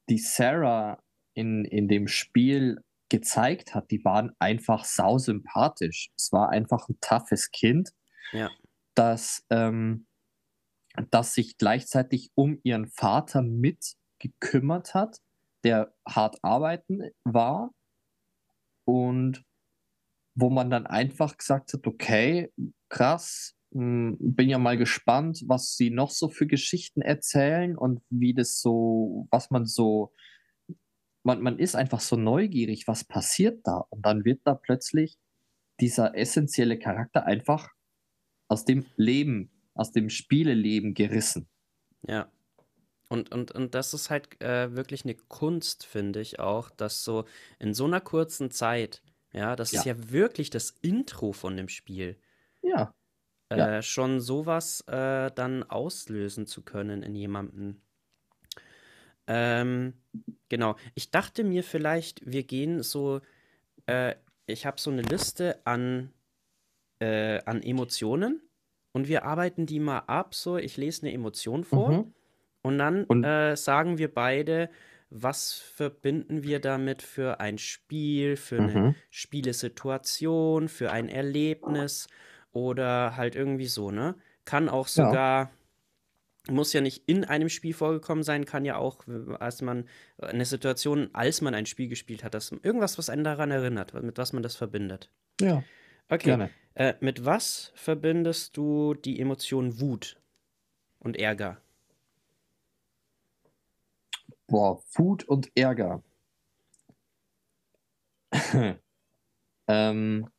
die Sarah in, in dem Spiel gezeigt hat, die waren einfach sausympathisch. Es war einfach ein toughes Kind, Ja. das, ähm, das sich gleichzeitig um ihren Vater mit gekümmert hat, der hart arbeiten war und wo man dann einfach gesagt hat, okay, krass, bin ja mal gespannt, was sie noch so für Geschichten erzählen und wie das so, was man so, man, man ist einfach so neugierig, was passiert da und dann wird da plötzlich dieser essentielle Charakter einfach aus dem Leben, aus dem Spieleleben gerissen. Ja. Und, und, und das ist halt äh, wirklich eine Kunst, finde ich auch, dass so in so einer kurzen Zeit, ja, das ist Ja. ja wirklich das Intro von dem Spiel, Ja, äh, Ja. schon sowas äh, dann auslösen zu können in jemandem. Ähm, genau. Ich dachte mir vielleicht, wir gehen so, äh, ich habe so eine Liste an, äh, an Emotionen und wir arbeiten die mal ab. So, ich lese eine Emotion vor. Mhm. Und dann Und- äh, sagen wir beide, was verbinden wir damit für ein Spiel, für eine Mhm. Spielesituation, für ein Erlebnis oder halt irgendwie so, ne? Kann auch Ja. sogar, muss ja nicht in einem Spiel vorgekommen sein, kann ja auch, als man eine Situation, als man ein Spiel gespielt hat, das irgendwas, was einen daran erinnert, mit was man das verbindet. ja, Okay, äh, mit was verbindest du die Emotion Wut und Ärger? Boah, Wut und Ärger. ähm,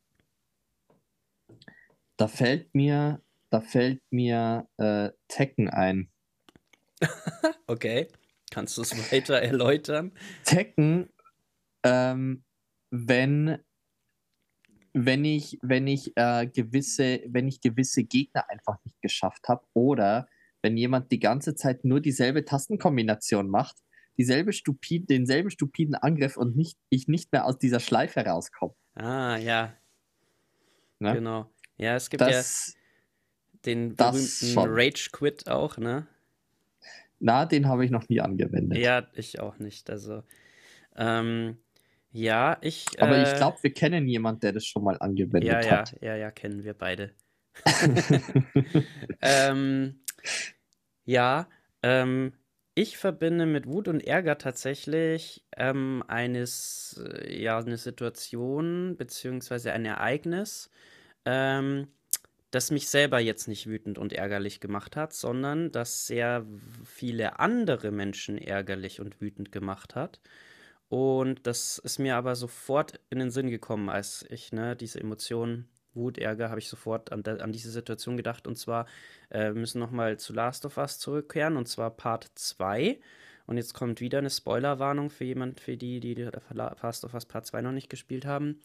da fällt mir, da fällt mir äh, Tekken ein. Okay, kannst du es weiter erläutern? Tekken, ähm, wenn, wenn ich, wenn ich äh, gewisse, wenn ich gewisse Gegner einfach nicht geschafft habe oder wenn jemand die ganze Zeit nur dieselbe Tastenkombination macht, dieselbe stupid, denselben stupiden Angriff und nicht, ich nicht mehr aus dieser Schleife rauskomme. Ah, ja, Ne? genau. Ja, es gibt Das, ja den berühmten. Rage Quit auch, ne? na, den habe ich noch nie angewendet. Ja, ich auch nicht. Also, ähm, ja, ich. Aber äh, ich glaube, wir kennen jemanden, der das schon mal angewendet Ja, ja, hat. ja, ja, kennen wir beide. ähm, ja, ähm, ich verbinde mit Wut und Ärger tatsächlich ähm, eines, äh, ja, eine Situation beziehungsweise ein Ereignis, ähm, das mich selber jetzt nicht wütend und ärgerlich gemacht hat, sondern das sehr viele andere Menschen ärgerlich und wütend gemacht hat. Und das ist mir aber sofort in den Sinn gekommen, als ich ne, diese Emotionen Wut, Ärger, habe ich sofort an, an, diese Situation gedacht. Und zwar äh, müssen nochmal zu Last of Us zurückkehren, und zwar Part 2. Und jetzt kommt wieder eine Spoilerwarnung für jemand, für die, die Last of Us Part 2 noch nicht gespielt haben.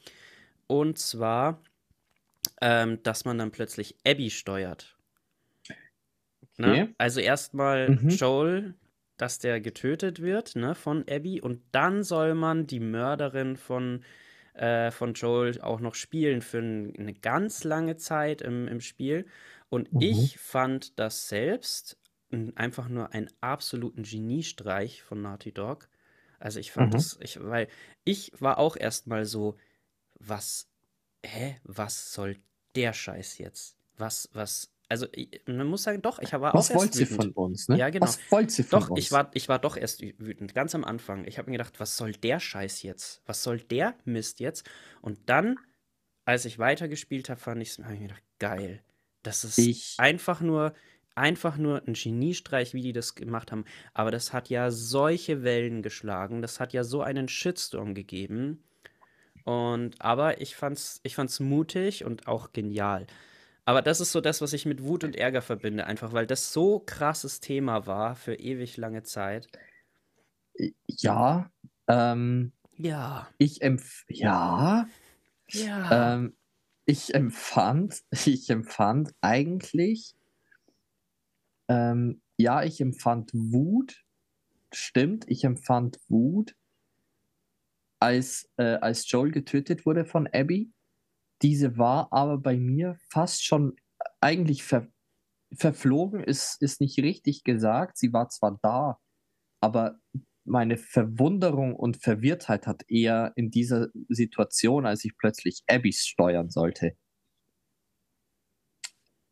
Und zwar, ähm, dass man dann plötzlich Abby steuert. Ne? Okay. Ne? Also erstmal mhm. Joel, dass der getötet wird ne, von Abby. Und dann soll man die Mörderin von äh, von Joel auch noch spielen für eine ganz lange Zeit im, im Spiel. Und mhm. ich fand das selbst einfach nur einen absoluten Geniestreich von Naughty Dog. Also ich fand mhm. das, ich, weil ich war auch erstmal so, was, hä, was soll der Scheiß jetzt? Was, was, also man muss sagen, doch, ich war Was auch wollt sie von uns, ne? Ja, genau. Was wollt sie von doch, uns? Ich war, ich war doch erst wütend, ganz am Anfang. Ich habe mir gedacht, was soll der Scheiß jetzt? Was soll der Mist jetzt? Und dann, als ich weitergespielt habe, fand ich's, habe ich mir gedacht, geil. Das ist ich. einfach nur, einfach nur ein Geniestreich, wie die das gemacht haben. Aber das hat ja solche Wellen geschlagen. Das hat ja so einen Shitstorm gegeben. Und, aber ich fand's, ich fand's mutig und auch genial. Aber das ist so das, was ich mit Wut und Ärger verbinde, einfach weil das so krasses Thema war für ewig lange Zeit. Ja, ähm, ja. Ich empf ja, ja. Ähm, ich empfand, ich empfand eigentlich, ähm, ja, ich empfand Wut, stimmt, ich empfand Wut, als, äh, als Joel getötet wurde von Abby. Diese war aber bei mir fast schon eigentlich ver verflogen, ist, ist nicht richtig gesagt. Sie war zwar da, aber meine Verwunderung und Verwirrtheit hat eher in dieser Situation, als ich plötzlich Abbys steuern sollte,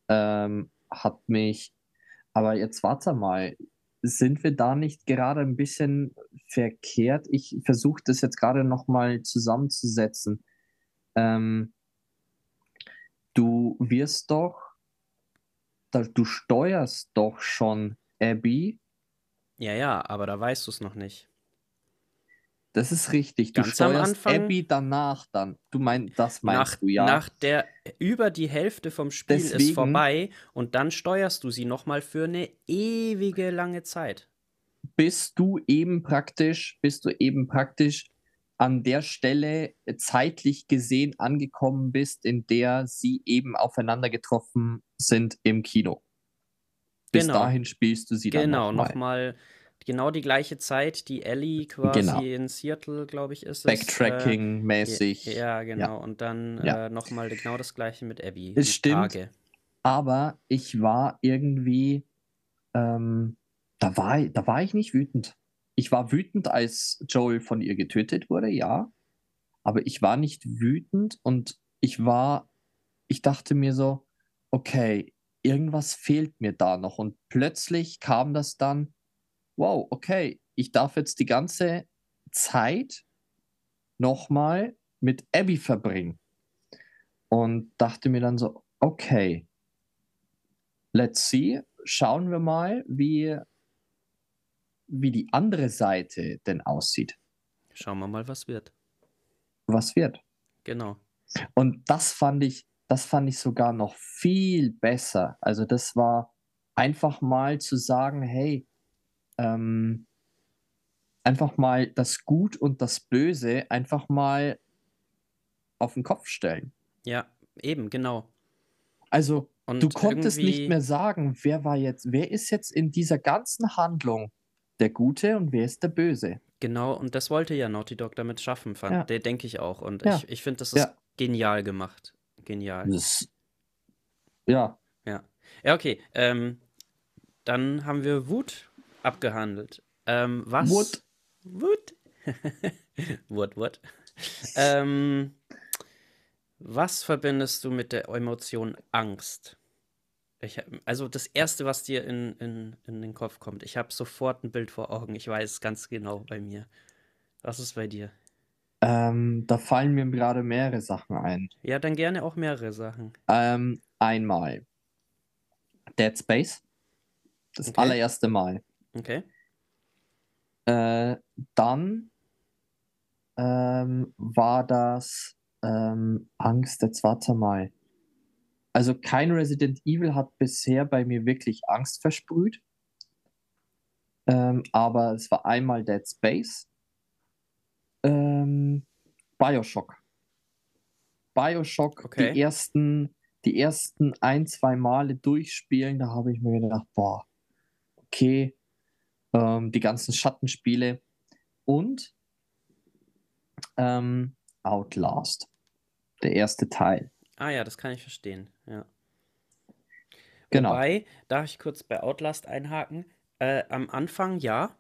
ähm, hat mich. Aber jetzt warte mal, sind wir da nicht gerade ein bisschen verkehrt? Ich versuche das jetzt gerade nochmal zusammenzusetzen. Ähm, du wirst doch, du steuerst doch schon Abby. Ja, ja, aber da weißt du es noch nicht. Das ist richtig. Du Ganz steuerst Anfang, Abby danach dann. Du meinst, das meinst nach, du, ja. Nach der, über die Hälfte vom Spiel Deswegen, ist vorbei und dann steuerst du sie nochmal für eine ewige lange Zeit. Bist du eben praktisch, bist du eben praktisch an der Stelle zeitlich gesehen angekommen bist, in der sie eben aufeinander getroffen sind im Kino. Bis genau. dahin spielst du sie genau, dann nochmal. Noch genau die gleiche Zeit, die Ellie quasi genau. in Seattle, glaube ich, ist es. Backtracking-mäßig. Äh, ja, genau. Ja. Und dann ja. äh, nochmal genau das gleiche mit Abby. Es stimmt. Tage. Aber ich war irgendwie, ähm, da, war, da war ich nicht wütend ich war wütend, als Joel von ihr getötet wurde, ja. Aber ich war nicht wütend und ich war, ich dachte mir so, okay, irgendwas fehlt mir da noch. Und plötzlich kam das dann, wow, okay, ich darf jetzt die ganze Zeit nochmal mit Abby verbringen. Und dachte mir dann so, okay, let's see, schauen wir mal, wie wie die andere Seite denn aussieht. Schauen wir mal, was wird. Was wird. Genau. Und das fand ich, das fand ich sogar noch viel besser. Also das war einfach mal zu sagen, hey, ähm, einfach mal das Gut und das Böse einfach mal auf den Kopf stellen. Ja, eben, genau. Also und du konntest nicht mehr sagen, wer war jetzt, wer ist jetzt in dieser ganzen Handlung der Gute und wer ist der Böse. Genau, und das wollte ja Naughty Dog damit schaffen, fand, ja. der denke ich auch. Und ja. ich, ich finde, das ist ja. genial gemacht. Genial. Das, ja. Ja. Ja, okay. Ähm, dann haben wir Wut abgehandelt. Ähm, was? Wut. Wut. Wut, Wut. ähm, was verbindest du mit der Emotion Angst? Ich, also das Erste, was dir in, in, in den Kopf kommt. Ich habe sofort ein Bild vor Augen. Ich weiß ganz genau bei mir. Was ist bei dir? Ähm, da fallen mir gerade mehrere Sachen ein. Ja, dann gerne auch mehrere Sachen. Ähm, einmal Dead Space. Das Okay. allererste Mal. Okay. Äh, dann ähm, war das ähm, Angst, jetzt warte mal. Also kein Resident Evil hat bisher bei mir wirklich Angst versprüht. Ähm, aber es war einmal Dead Space. Ähm, Bioshock. Bioshock, Okay. die ersten, die ersten ein, zwei Male durchspielen, da habe ich mir gedacht, boah, okay, ähm, die ganzen Schattenspiele und ähm, Outlast, der erste Teil. Ah ja, das kann ich verstehen. Ja. Genau. Wobei, darf ich kurz bei Outlast einhaken? Äh, am Anfang ja.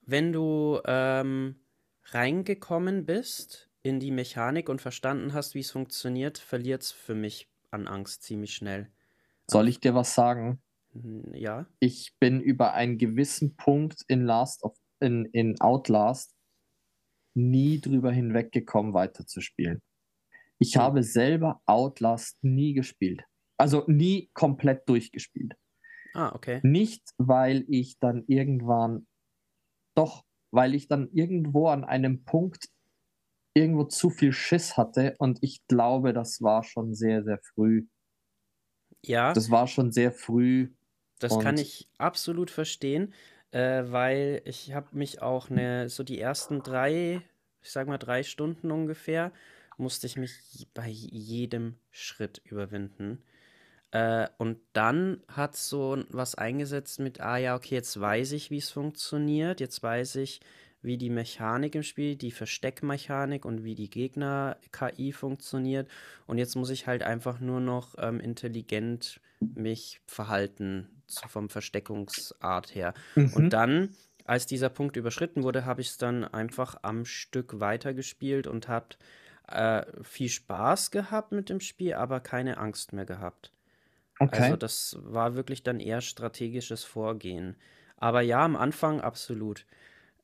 Wenn du ähm, reingekommen bist in die Mechanik und verstanden hast, wie es funktioniert, verliert es für mich an Angst ziemlich schnell. Soll ich dir was sagen? Ja. Ich bin über einen gewissen Punkt in Last of in, in Outlast nie drüber hinweggekommen, weiterzuspielen. Ich Hm. habe selber Outlast nie gespielt. Also nie komplett durchgespielt. Ah, okay. Nicht, weil ich dann irgendwann, doch, weil ich dann irgendwo an einem Punkt irgendwo zu viel Schiss hatte und ich glaube, das war schon sehr, sehr früh. Ja, Das war schon sehr früh. Das kann und- ich absolut verstehen, äh, weil ich habe mich auch ne, so die ersten drei, ich sag mal drei Stunden ungefähr, musste ich mich bei jedem Schritt überwinden. Äh, und dann hat so was eingesetzt mit, ah ja, okay, jetzt weiß ich, wie es funktioniert, jetzt weiß ich, wie die Mechanik im Spiel, die Versteckmechanik und wie die Gegner-KI funktioniert. Und jetzt muss ich halt einfach nur noch ähm, intelligent mich verhalten, vom Versteckungsart her. Mhm. Und dann, als dieser Punkt überschritten wurde, habe ich es dann einfach am Stück weitergespielt und habe äh, viel Spaß gehabt mit dem Spiel, aber keine Angst mehr gehabt. Okay. Also das war wirklich dann eher strategisches Vorgehen. Aber ja, am Anfang absolut.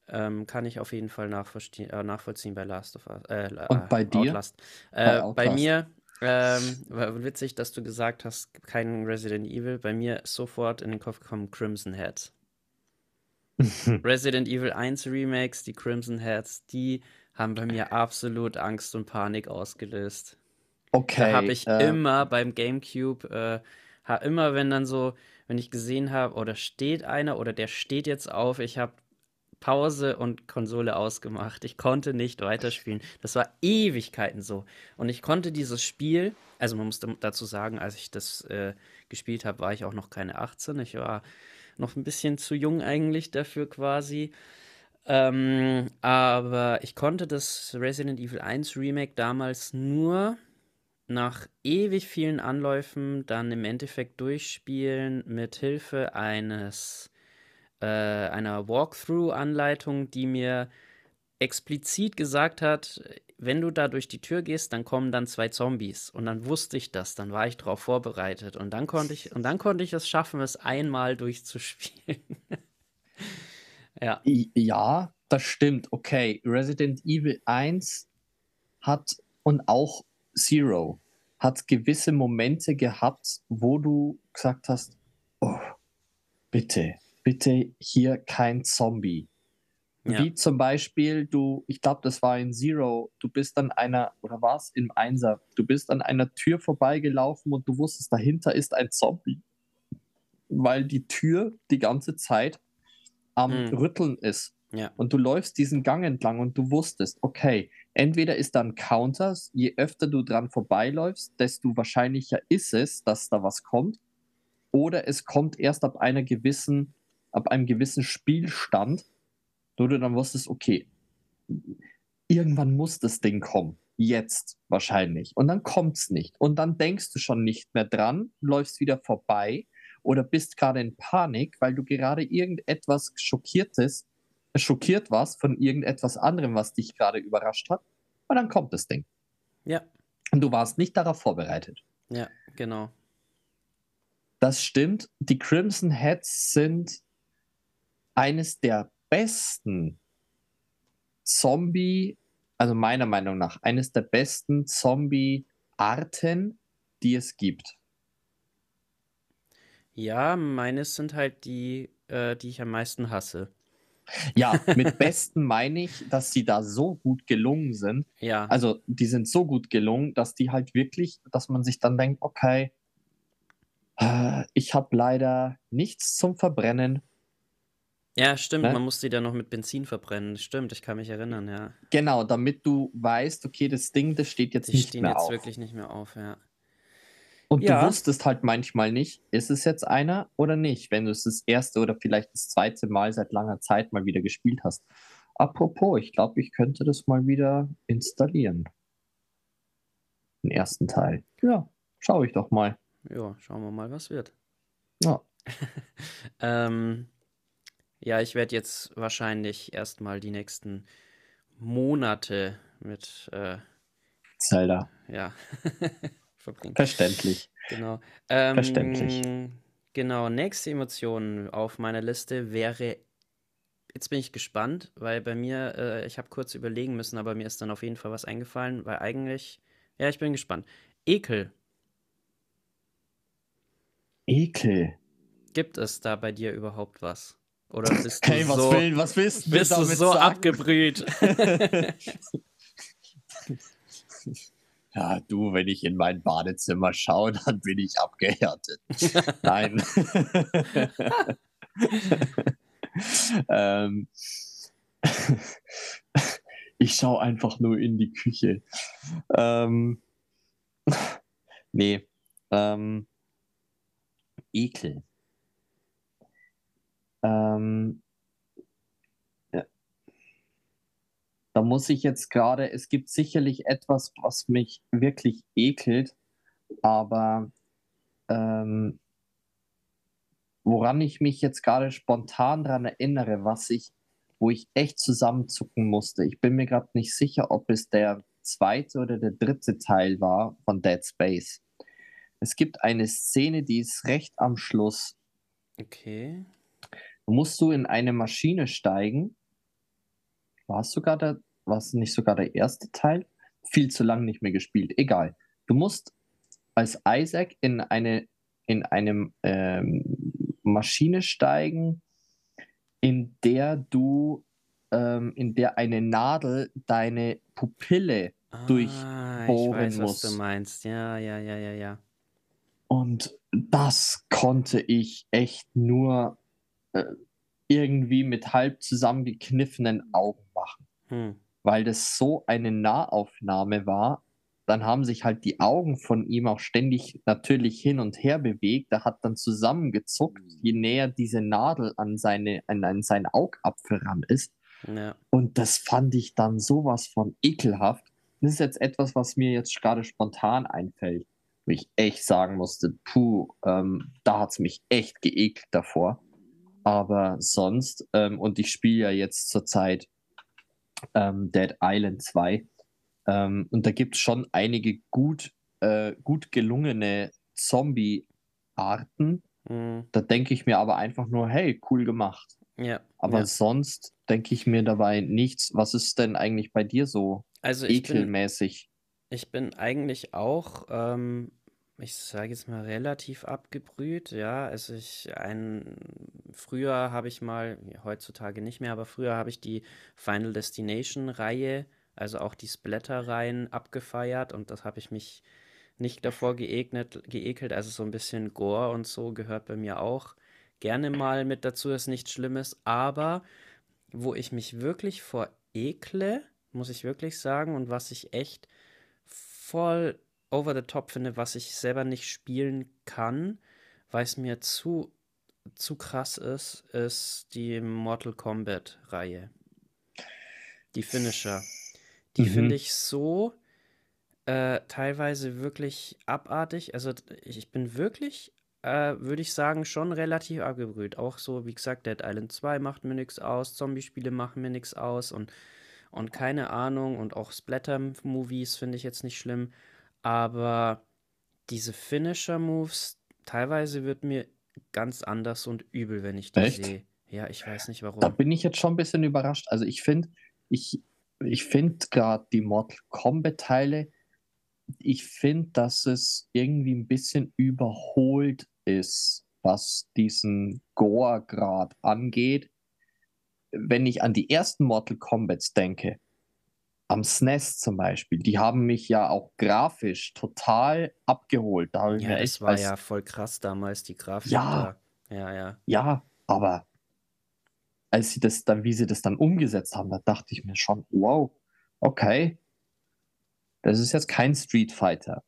Ähm, kann ich auf jeden Fall nachvollziehen, äh, nachvollziehen bei Last of Us. Äh, Und bei dir? Outlast. Äh, bei Outlast. mir, ähm, war witzig, dass du gesagt hast, kein Resident Evil. Bei mir ist sofort in den Kopf gekommen Crimson Heads. Resident Evil 1 Remakes, die Crimson Heads, die haben bei mir absolut Angst und Panik ausgelöst. okay. Da habe ich äh, immer beim GameCube, äh, immer wenn dann so, wenn ich gesehen habe, oder steht einer oder der steht jetzt auf, ich habe Pause und Konsole ausgemacht. Ich konnte nicht weiterspielen. Das war Ewigkeiten so. Und ich konnte dieses Spiel, also man muss dazu sagen, als ich das äh, gespielt habe, war ich auch noch keine 18. Ich war noch ein bisschen zu jung eigentlich dafür quasi. Ähm, aber ich konnte das Resident Evil 1 Remake damals nur nach ewig vielen Anläufen dann im Endeffekt durchspielen mit Hilfe eines äh, einer Walkthrough-Anleitung, die mir explizit gesagt hat, wenn du da durch die Tür gehst, dann kommen dann zwei Zombies. Und dann wusste ich das, dann war ich darauf vorbereitet. Und dann konnte ich, und dann konnte ich es schaffen, es einmal durchzuspielen. ja. Ja, das stimmt. Okay, Resident Evil 1 hat und auch Zero hat gewisse Momente gehabt, wo du gesagt hast, oh, bitte, bitte hier kein Zombie. Ja. Wie zum Beispiel, du, ich glaube, das war in Zero, du bist an einer, oder war es im Einser, du bist an einer Tür vorbeigelaufen und du wusstest, dahinter ist ein Zombie. Weil die Tür die ganze Zeit am Hm. Rütteln ist. Ja. Und du läufst diesen Gang entlang und du wusstest, okay, entweder ist da ein Counter, je öfter du dran vorbeiläufst, desto wahrscheinlicher ist es, dass da was kommt. Oder es kommt erst ab einer gewissen, ab einem gewissen Spielstand, wo du dann wusstest, okay, irgendwann muss das Ding kommen. Jetzt wahrscheinlich. Und dann kommt es nicht. Und dann denkst du schon nicht mehr dran, läufst wieder vorbei oder bist gerade in Panik, weil du gerade irgendetwas Schockiertes, äh, schockiert warst von irgendetwas anderem, was dich gerade überrascht hat. Und dann kommt das Ding. Ja, Und du warst nicht darauf vorbereitet. ja, genau. Das stimmt. Die Crimson Heads sind eines der besten Zombie, also meiner Meinung nach, eines der besten Zombie-Arten, die es gibt. Ja, meines sind halt die, äh, die ich am meisten hasse. Ja, mit besten meine ich, dass sie da so gut gelungen sind. Ja. Also, die sind so gut gelungen, dass die halt wirklich, dass man sich dann denkt, okay, äh, ich habe leider nichts zum Verbrennen. Ja, stimmt, Ne? man muss die dann noch mit Benzin verbrennen. Stimmt, ich kann mich erinnern, ja. Genau, damit du weißt, okay, das Ding, das steht jetzt Die nicht stehen mehr jetzt auf. wirklich nicht mehr auf, ja. Und Ja. du wusstest halt manchmal nicht, ist es jetzt einer oder nicht, wenn du es das erste oder vielleicht das zweite Mal seit langer Zeit mal wieder gespielt hast. Apropos, ich glaube, ich könnte das mal wieder installieren. Den ersten Teil. Ja, schaue ich doch mal. Ja, schauen wir mal, was wird. Ja. Ähm, ja, ich werde jetzt wahrscheinlich erstmal die nächsten Monate mit, äh, Zelda. ja, verbringen. Verständlich. Genau. Ähm, Verständlich. Genau, nächste Emotion auf meiner Liste wäre, jetzt bin ich gespannt, weil bei mir, äh, ich habe kurz überlegen müssen, aber mir ist dann auf jeden Fall was eingefallen, weil eigentlich, ja, ich bin gespannt. Ekel, Ekel. gibt es da bei dir überhaupt was? Oder bist du Hey, was, so, will, was willst bist du so sagen? abgebrüht? Ja, du, wenn ich in mein Badezimmer schaue, dann bin ich abgehärtet. Nein. ähm, ich schaue einfach nur in die Küche. Ähm, nee. Ähm, Ekel. Ähm, ja. Da muss ich jetzt gerade, es gibt sicherlich etwas, was mich wirklich ekelt, aber ähm, woran ich mich jetzt gerade spontan daran erinnere, was ich, wo ich echt zusammenzucken musste. Ich bin mir gerade nicht sicher, ob es der zweite oder der dritte Teil war von Dead Space. Es gibt eine Szene, die ist recht am Schluss. Okay. Musst du in eine Maschine steigen. War es sogar der, war es nicht sogar der erste Teil? Viel zu lang nicht mehr gespielt. Egal. Du musst als Isaac in eine in einem ähm, Maschine steigen, in der du ähm, in der eine Nadel deine Pupille durchbohren Ah, ich weiß, was du muss. meinst. Ja, ja, ja, ja, ja. Und das konnte ich echt nur äh, irgendwie mit halb zusammengekniffenen Augen machen, Hm. weil das so eine Nahaufnahme war. Dann haben sich halt die Augen von ihm auch ständig natürlich hin und her bewegt. Er hat dann zusammengezuckt, je näher diese Nadel an, seine, an, an seinen Augapfel ran ist. Ja. Und das fand ich dann sowas von ekelhaft. Das ist jetzt etwas, was mir jetzt gerade spontan einfällt, wo ich echt sagen musste, puh, ähm, da hat es mich echt geekelt davor. Aber sonst, ähm, und ich spiele ja jetzt zurzeit ähm, Dead Island 2, ähm, und da gibt es schon einige gut, äh, gut gelungene Zombie-Arten. Hm. Da denke ich mir aber einfach nur, hey, cool gemacht. Ja. Aber ja. sonst denke ich mir dabei nichts. Was ist denn eigentlich bei dir so Also ich bin, ekelmäßig? ich bin eigentlich auch, ähm, ich sage jetzt mal relativ abgebrüht, ja. Also ich ein, früher habe ich mal, heutzutage nicht mehr, aber früher habe ich die Final Destination Reihe, also auch die Splatter-Reihen abgefeiert und das habe ich mich nicht davor geeknet, geekelt. Also so ein bisschen Gore und so gehört bei mir auch gerne mal mit dazu, ist nichts Schlimmes, aber wo ich mich wirklich vor ekle, muss ich wirklich sagen, und was ich echt voll over the top finde, was ich selber nicht spielen kann, weil es mir zu, zu krass ist, ist die Mortal Kombat-Reihe. Die Finisher. Die Mhm. finde ich so äh, teilweise wirklich abartig. Also ich, bin wirklich, äh, würde ich sagen, schon relativ abgebrüht. Auch so, wie gesagt, Dead Island 2 macht mir nichts aus, Zombie-Spiele machen mir nichts aus und, und keine Ahnung. Und auch Splatter-Movies finde ich jetzt nicht schlimm. Aber diese Finisher-Moves, teilweise wird mir ganz anders und übel, wenn ich die Echt? sehe. Ja, ich weiß nicht Da warum. bin ich jetzt schon ein bisschen überrascht. Also ich finde, ich, ich finde gerade die Mortal Kombat-Teile, ich finde, dass es irgendwie ein bisschen überholt ist, was diesen Gore-Grad angeht. Wenn ich an die ersten Mortal Kombats denke, am SNES zum Beispiel, die haben mich ja auch grafisch total abgeholt. Da Ja, echt war ja voll krass damals, die Grafik Ja. da. Ja, ja. ja, aber als sie das dann, wie sie das dann umgesetzt haben, da dachte ich mir schon, wow, okay, das ist jetzt kein Street Fighter.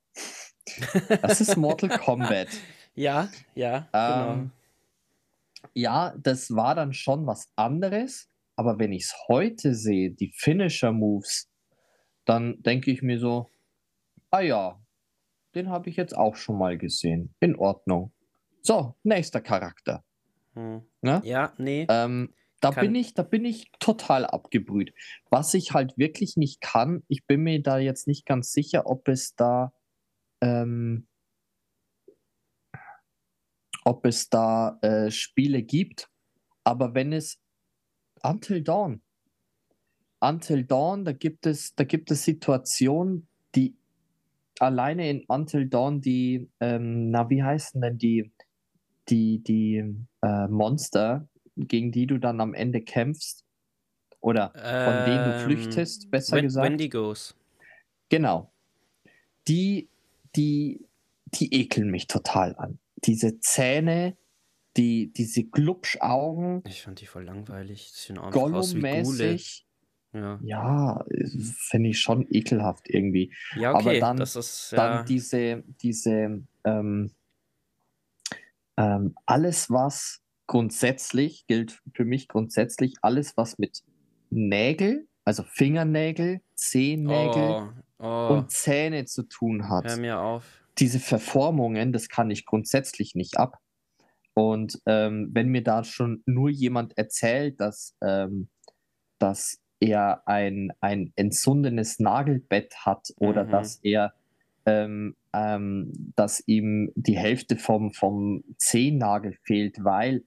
Das ist Mortal Kombat. Ja, ja, genau. Ähm, ja, das war dann schon was anderes, aber wenn ich es heute sehe, die Finisher-Moves, dann denke ich mir so, ah ja, den habe ich jetzt auch schon mal gesehen. In Ordnung. So, nächster Charakter. Hm. Ne? Ja, nee. Ähm, da Kann- bin ich, da bin ich total abgebrüht. Was ich halt wirklich nicht kann, ich bin mir da jetzt nicht ganz sicher, ob es da, ähm, ob es da äh, Spiele gibt, aber wenn es Until Dawn, Until Dawn, da gibt es, da gibt es Situationen, die alleine in Until Dawn die, ähm, na wie heißen denn die, die, die äh, Monster, gegen die du dann am Ende kämpfst oder von denen du Ähm, flüchtest, besser Wen- gesagt. Wendigos. Genau. Die, die, die ekeln mich total an. Diese Zähne, die, diese Glubschaugen, Ich fand die voll langweilig. Gollum-mäßig. Ja. Ja, finde ich schon ekelhaft irgendwie. ja, Aber okay, dann- das ist Dann ja. diese, diese, ähm, ähm, alles, was grundsätzlich, gilt für mich grundsätzlich, alles, was mit Nägel, also Fingernägel, Zehennägel Oh, oh, und Zähne zu tun hat. hör mir auf. diese Verformungen, das kann ich grundsätzlich nicht ab. Und ähm, wenn mir da schon nur jemand erzählt, dass, ähm, dass er ein, ein entzündenes Nagelbett hat oder Mhm. dass er ähm, ähm, dass ihm die Hälfte vom, vom Zehennagel fehlt, weil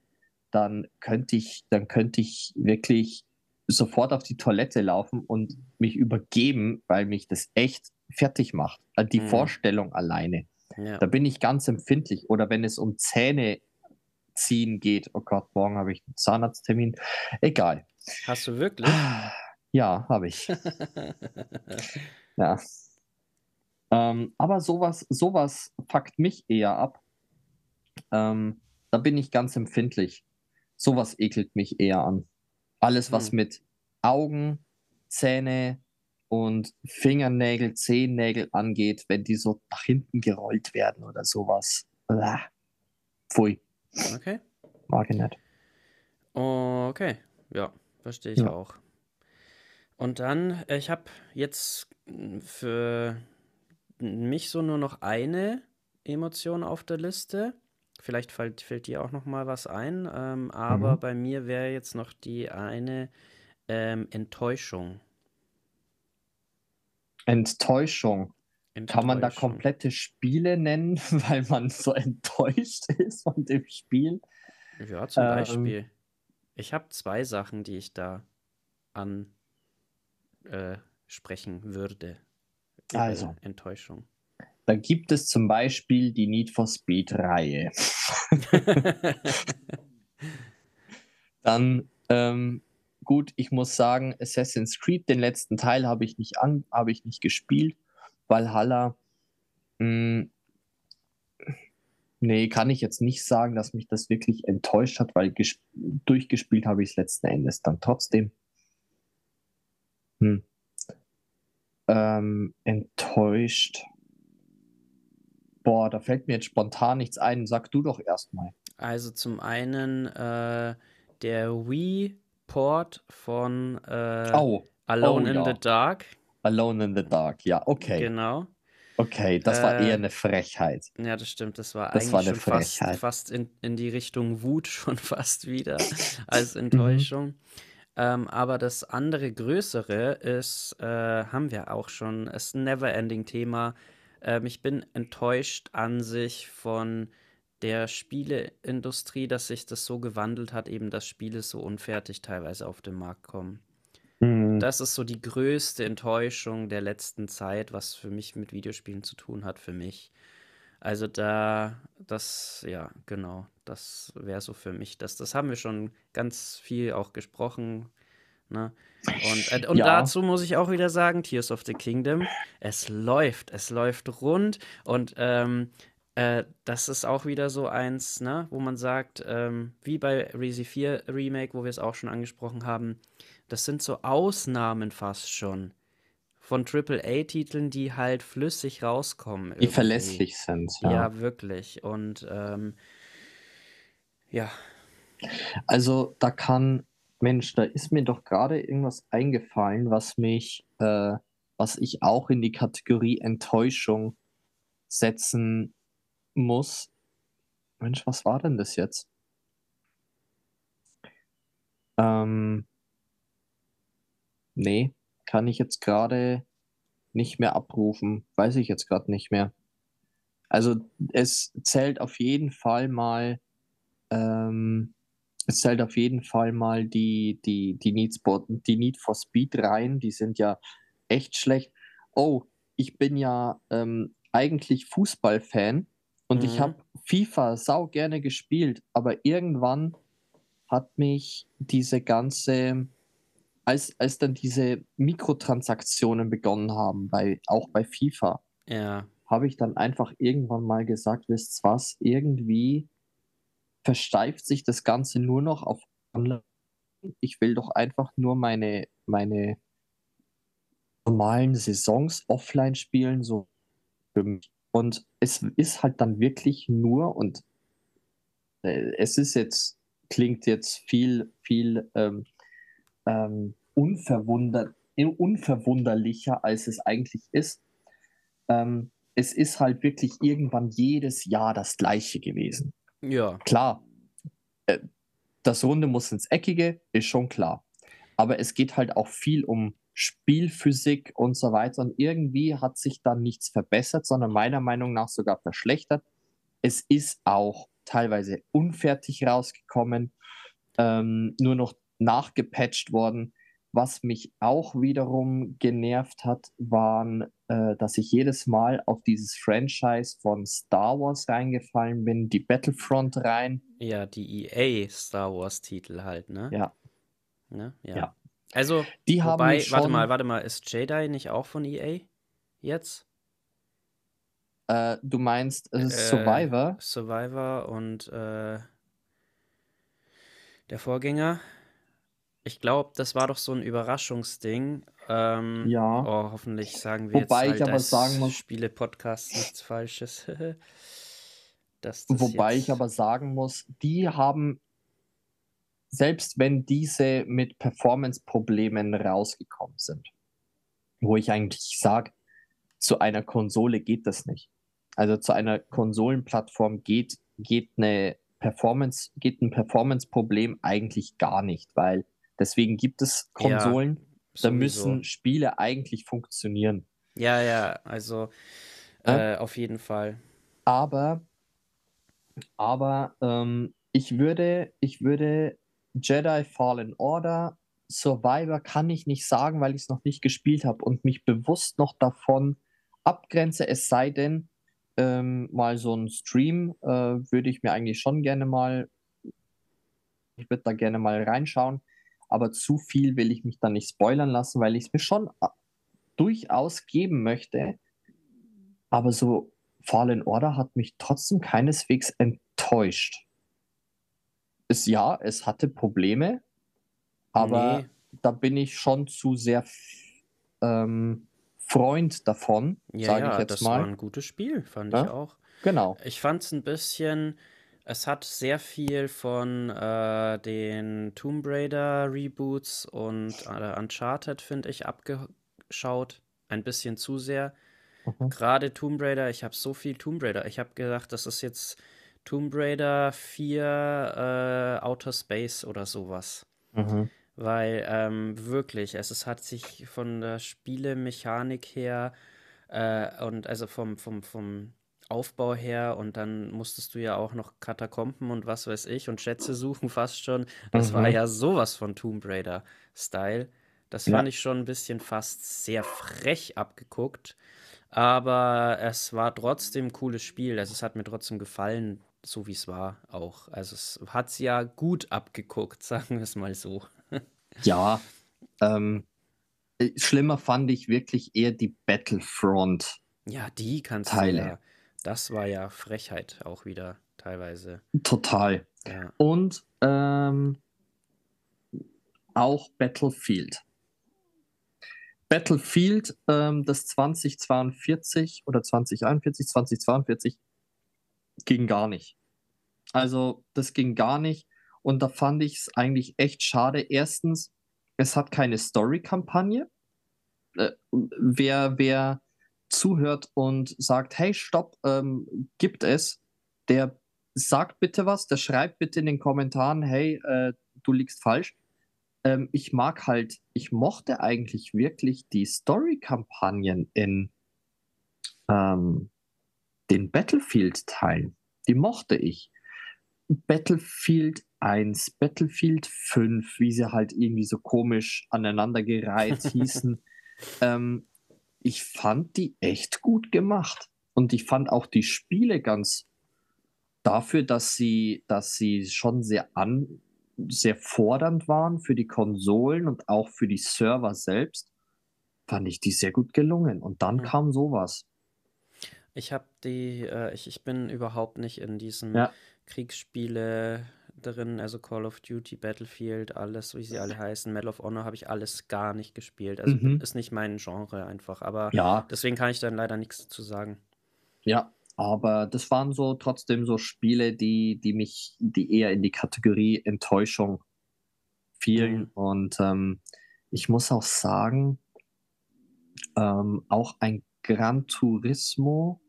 dann könnte ich, dann könnte ich wirklich sofort auf die Toilette laufen und mich übergeben, weil mich das echt fertig macht. Also die Mhm. Vorstellung alleine. Ja. Da bin ich ganz empfindlich. Oder wenn es um Zähne ziehen geht. Oh Gott, morgen habe ich einen Zahnarzttermin. Egal. Hast du wirklich? Ja, habe ich. Ja. Ähm, aber sowas, sowas fuckt mich eher ab. Ähm, da bin ich ganz empfindlich. Sowas ekelt mich eher an. Alles, was Hm. mit Augen, Zähne und Fingernägel, Zehennägel angeht, wenn die so nach hinten gerollt werden oder sowas. Uah. Pfui, Okay. mag ich nicht. Okay. Ja, verstehe ich Ja. auch. Und dann, äh, ich habe jetzt mm, für mich so nur noch eine Emotion auf der Liste. Vielleicht fällt, fällt dir auch noch mal was ein. Ähm, aber Mhm. bei mir wäre jetzt noch die eine ähm, Enttäuschung. Enttäuschung. Kann man da Enttäuschung. komplette Spiele nennen, weil man so enttäuscht ist von dem Spiel? Ja, zum Ähm, Beispiel. Ich habe zwei Sachen, die ich da an äh, sprechen würde. Also. Enttäuschung. Da gibt es zum Beispiel die Need for Speed-Reihe. Dann, ähm, gut, ich muss sagen, Assassin's Creed, den letzten Teil habe ich nicht an, habe ich nicht gespielt. Valhalla, mh, nee, kann ich jetzt nicht sagen, dass mich das wirklich enttäuscht hat, weil ges- durchgespielt habe ich es letzten Endes dann trotzdem. Hm. Ähm, enttäuscht. Boah, da fällt mir jetzt spontan nichts ein. Sag du doch erstmal. Also zum einen äh, der Wii-Port von äh, Oh, Alone oh in ja. the Dark. Alone in the Dark. Ja, okay. Genau. Okay, das war Äh, eher eine Frechheit. Ja, das stimmt. Das war Das eigentlich war eine schon fast, Frechheit. fast in, in die Richtung Wut schon fast wieder als Mhm. Enttäuschung. Ähm, aber das andere größere ist, äh, haben wir auch schon, ist ein Neverending-Thema. Ähm, ich bin enttäuscht an sich von der Spieleindustrie, dass sich das so gewandelt hat, eben dass Spiele so unfertig teilweise auf den Markt kommen. Mhm. Das ist so die größte Enttäuschung der letzten Zeit, was für mich mit Videospielen zu tun hat, für mich. Also da, das, ja, genau, das wäre so für mich. Das, das haben wir schon ganz viel auch gesprochen. Ne? Und, äh, und Ja, dazu muss ich auch wieder sagen, Tears of the Kingdom, es läuft, es läuft rund und ähm, äh, das ist auch wieder so eins, ne, wo man sagt, ähm, wie bei Resi 4 Remake, wo wir es auch schon angesprochen haben, das sind so Ausnahmen fast schon von AAA-Titeln, die halt flüssig rauskommen die irgendwie. verlässlich sind, ja. Ja, wirklich. Und ähm, ja, Also da kann, Mensch, da ist mir doch gerade irgendwas eingefallen, was mich, äh, was ich auch in die Kategorie Enttäuschung setzen muss. Mensch, was war denn das jetzt? Ähm, nee, kann ich jetzt gerade nicht mehr abrufen. Weiß ich jetzt gerade nicht mehr. Also es zählt auf jeden Fall mal, ähm, es zählt auf jeden Fall mal die, die, die, Need, for, die Need for Speed rein. Die sind ja echt schlecht. Oh, ich bin ja ähm, eigentlich Fußballfan und ich mhm. habe FIFA sau gerne gespielt, aber irgendwann hat mich diese ganze, als, als dann diese Mikrotransaktionen begonnen haben, bei, auch bei FIFA, Ja, habe ich dann einfach irgendwann mal gesagt, wisst was, irgendwie versteift sich das Ganze nur noch auf Online. Ich will doch einfach nur meine, meine normalen Saisons offline spielen, so. Und es ist halt dann wirklich nur, und äh, es ist jetzt, klingt jetzt viel, viel ähm, ähm, unverwundert, unverwunderlicher, als es eigentlich ist. Ähm, es ist halt wirklich irgendwann jedes Jahr das gleiche gewesen. ja, Klar, äh, das Runde muss ins Eckige, ist schon klar. Aber es geht halt auch viel um Spielphysik und so weiter. Und irgendwie hat sich dann nichts verbessert, sondern meiner Meinung nach sogar verschlechtert. Es ist auch teilweise unfertig rausgekommen, ähm, nur noch nachgepatcht worden. Was mich auch wiederum genervt hat, waren, äh, dass ich jedes Mal auf dieses Franchise von Star Wars reingefallen bin, die Battlefront rein. ja, die EA Star Wars Titel halt, ne? Ja, Ne? Ja. ja. Also, Die haben wobei, mich warte mal, schon, warte mal, ist Jedi nicht auch von EA jetzt? äh, du meinst äh, Äh, Survivor? Survivor und äh, der Vorgänger. Ich glaube, das war doch so ein Überraschungsding. Ähm, Ja. oh, hoffentlich sagen wir jetzt Wobei ich halt aber als sagen muss, Spiele-Podcast nichts Falsches. Das wobei ich jetzt. aber sagen muss, die haben, selbst wenn diese mit Performance-Problemen rausgekommen sind, wo ich eigentlich sage, zu einer Konsole geht das nicht. Also zu einer Konsolenplattform geht, geht eine Performance, geht ein Performance-Problem eigentlich gar nicht, weil deswegen gibt es Ja, Konsolen, da sowieso. müssen Spiele eigentlich funktionieren. Ja, ja, also Ja? äh, auf jeden Fall. Aber, aber ähm, ich würde, ich würde Jedi Fallen Order, Survivor kann ich nicht sagen, weil ich es noch nicht gespielt habe und mich bewusst noch davon abgrenze, es sei denn, ähm, mal so ein Stream äh, würde ich mir eigentlich schon gerne mal, ich würde da gerne mal reinschauen, aber zu viel will ich mich da nicht spoilern lassen, weil ich es mir schon äh, durchaus geben möchte. Aber so Fallen Order hat mich trotzdem keineswegs enttäuscht. Es, ja, es hatte Probleme, aber Nee, da bin ich schon zu sehr ähm, Freund davon, ja, sage ich ja, jetzt das war mal. ein gutes Spiel, fand ich Ne? auch. Genau. Ich fand es ein bisschen, es hat sehr viel von äh, den Tomb Raider Reboots und äh, Uncharted, finde ich, abgeschaut. Ein bisschen zu sehr. Mhm. Gerade Tomb Raider, ich habe so viel Tomb Raider. Ich habe gedacht, das ist jetzt Tomb Raider 4 äh, Outer Space oder sowas. Mhm. Weil ähm, wirklich, es ist, hat sich von der Spielemechanik her äh, und also vom, vom, vom Aufbau her und dann musstest du ja auch noch Katakomben und was weiß ich und Schätze suchen fast schon. Das war Mhm. ja sowas von Tomb Raider-Style. Das Ja. fand ich schon ein bisschen fast sehr frech abgeguckt, aber es war trotzdem ein cooles Spiel. Also es hat mir trotzdem gefallen, so wie es war auch. Also es hat es ja gut abgeguckt, sagen wir es mal so. Ja, ähm, äh, schlimmer fand ich wirklich eher die Battlefront. Ja, die kannst du Teile. ja. Das war ja Frechheit auch wieder teilweise. Total. Ja. Und ähm, auch Battlefield. Battlefield, ähm, das 2042 oder 2041, 2042 ging gar nicht. Also das ging gar nicht. Und da fand ich es eigentlich echt schade. Erstens, es hat keine Story-Kampagne. Äh, wer, wer zuhört und sagt, hey, stopp, ähm, gibt es, der sagt bitte was, der schreibt bitte in den Kommentaren, hey, äh, du liegst falsch. Ähm, ich mag halt, ich mochte eigentlich wirklich die Story-Kampagnen in ähm, den Battlefield-Teilen. Die mochte ich. Battlefield 1, Battlefield 5, wie sie halt irgendwie so komisch aneinandergereiht hießen. Ähm, ich fand die echt gut gemacht. Und ich fand auch die Spiele ganz dafür, dass sie, dass sie schon sehr an, sehr fordernd waren für die Konsolen und auch für die Server selbst, fand ich die sehr gut gelungen. Und dann Hm. kam sowas. Ich habe die, äh, ich, ich bin überhaupt nicht in diesen Ja. Kriegsspiele drin, also Call of Duty, Battlefield, alles, wie sie alle heißen, Medal of Honor habe ich alles gar nicht gespielt. Also Mhm. ist nicht mein Genre einfach, aber Ja, deswegen kann ich dann leider nichts dazu sagen. ja. Aber das waren so trotzdem so Spiele, die, die mich, die eher in die Kategorie Enttäuschung fielen. Mhm. Und ähm, ich muss auch sagen, ähm, auch ein Gran Turismo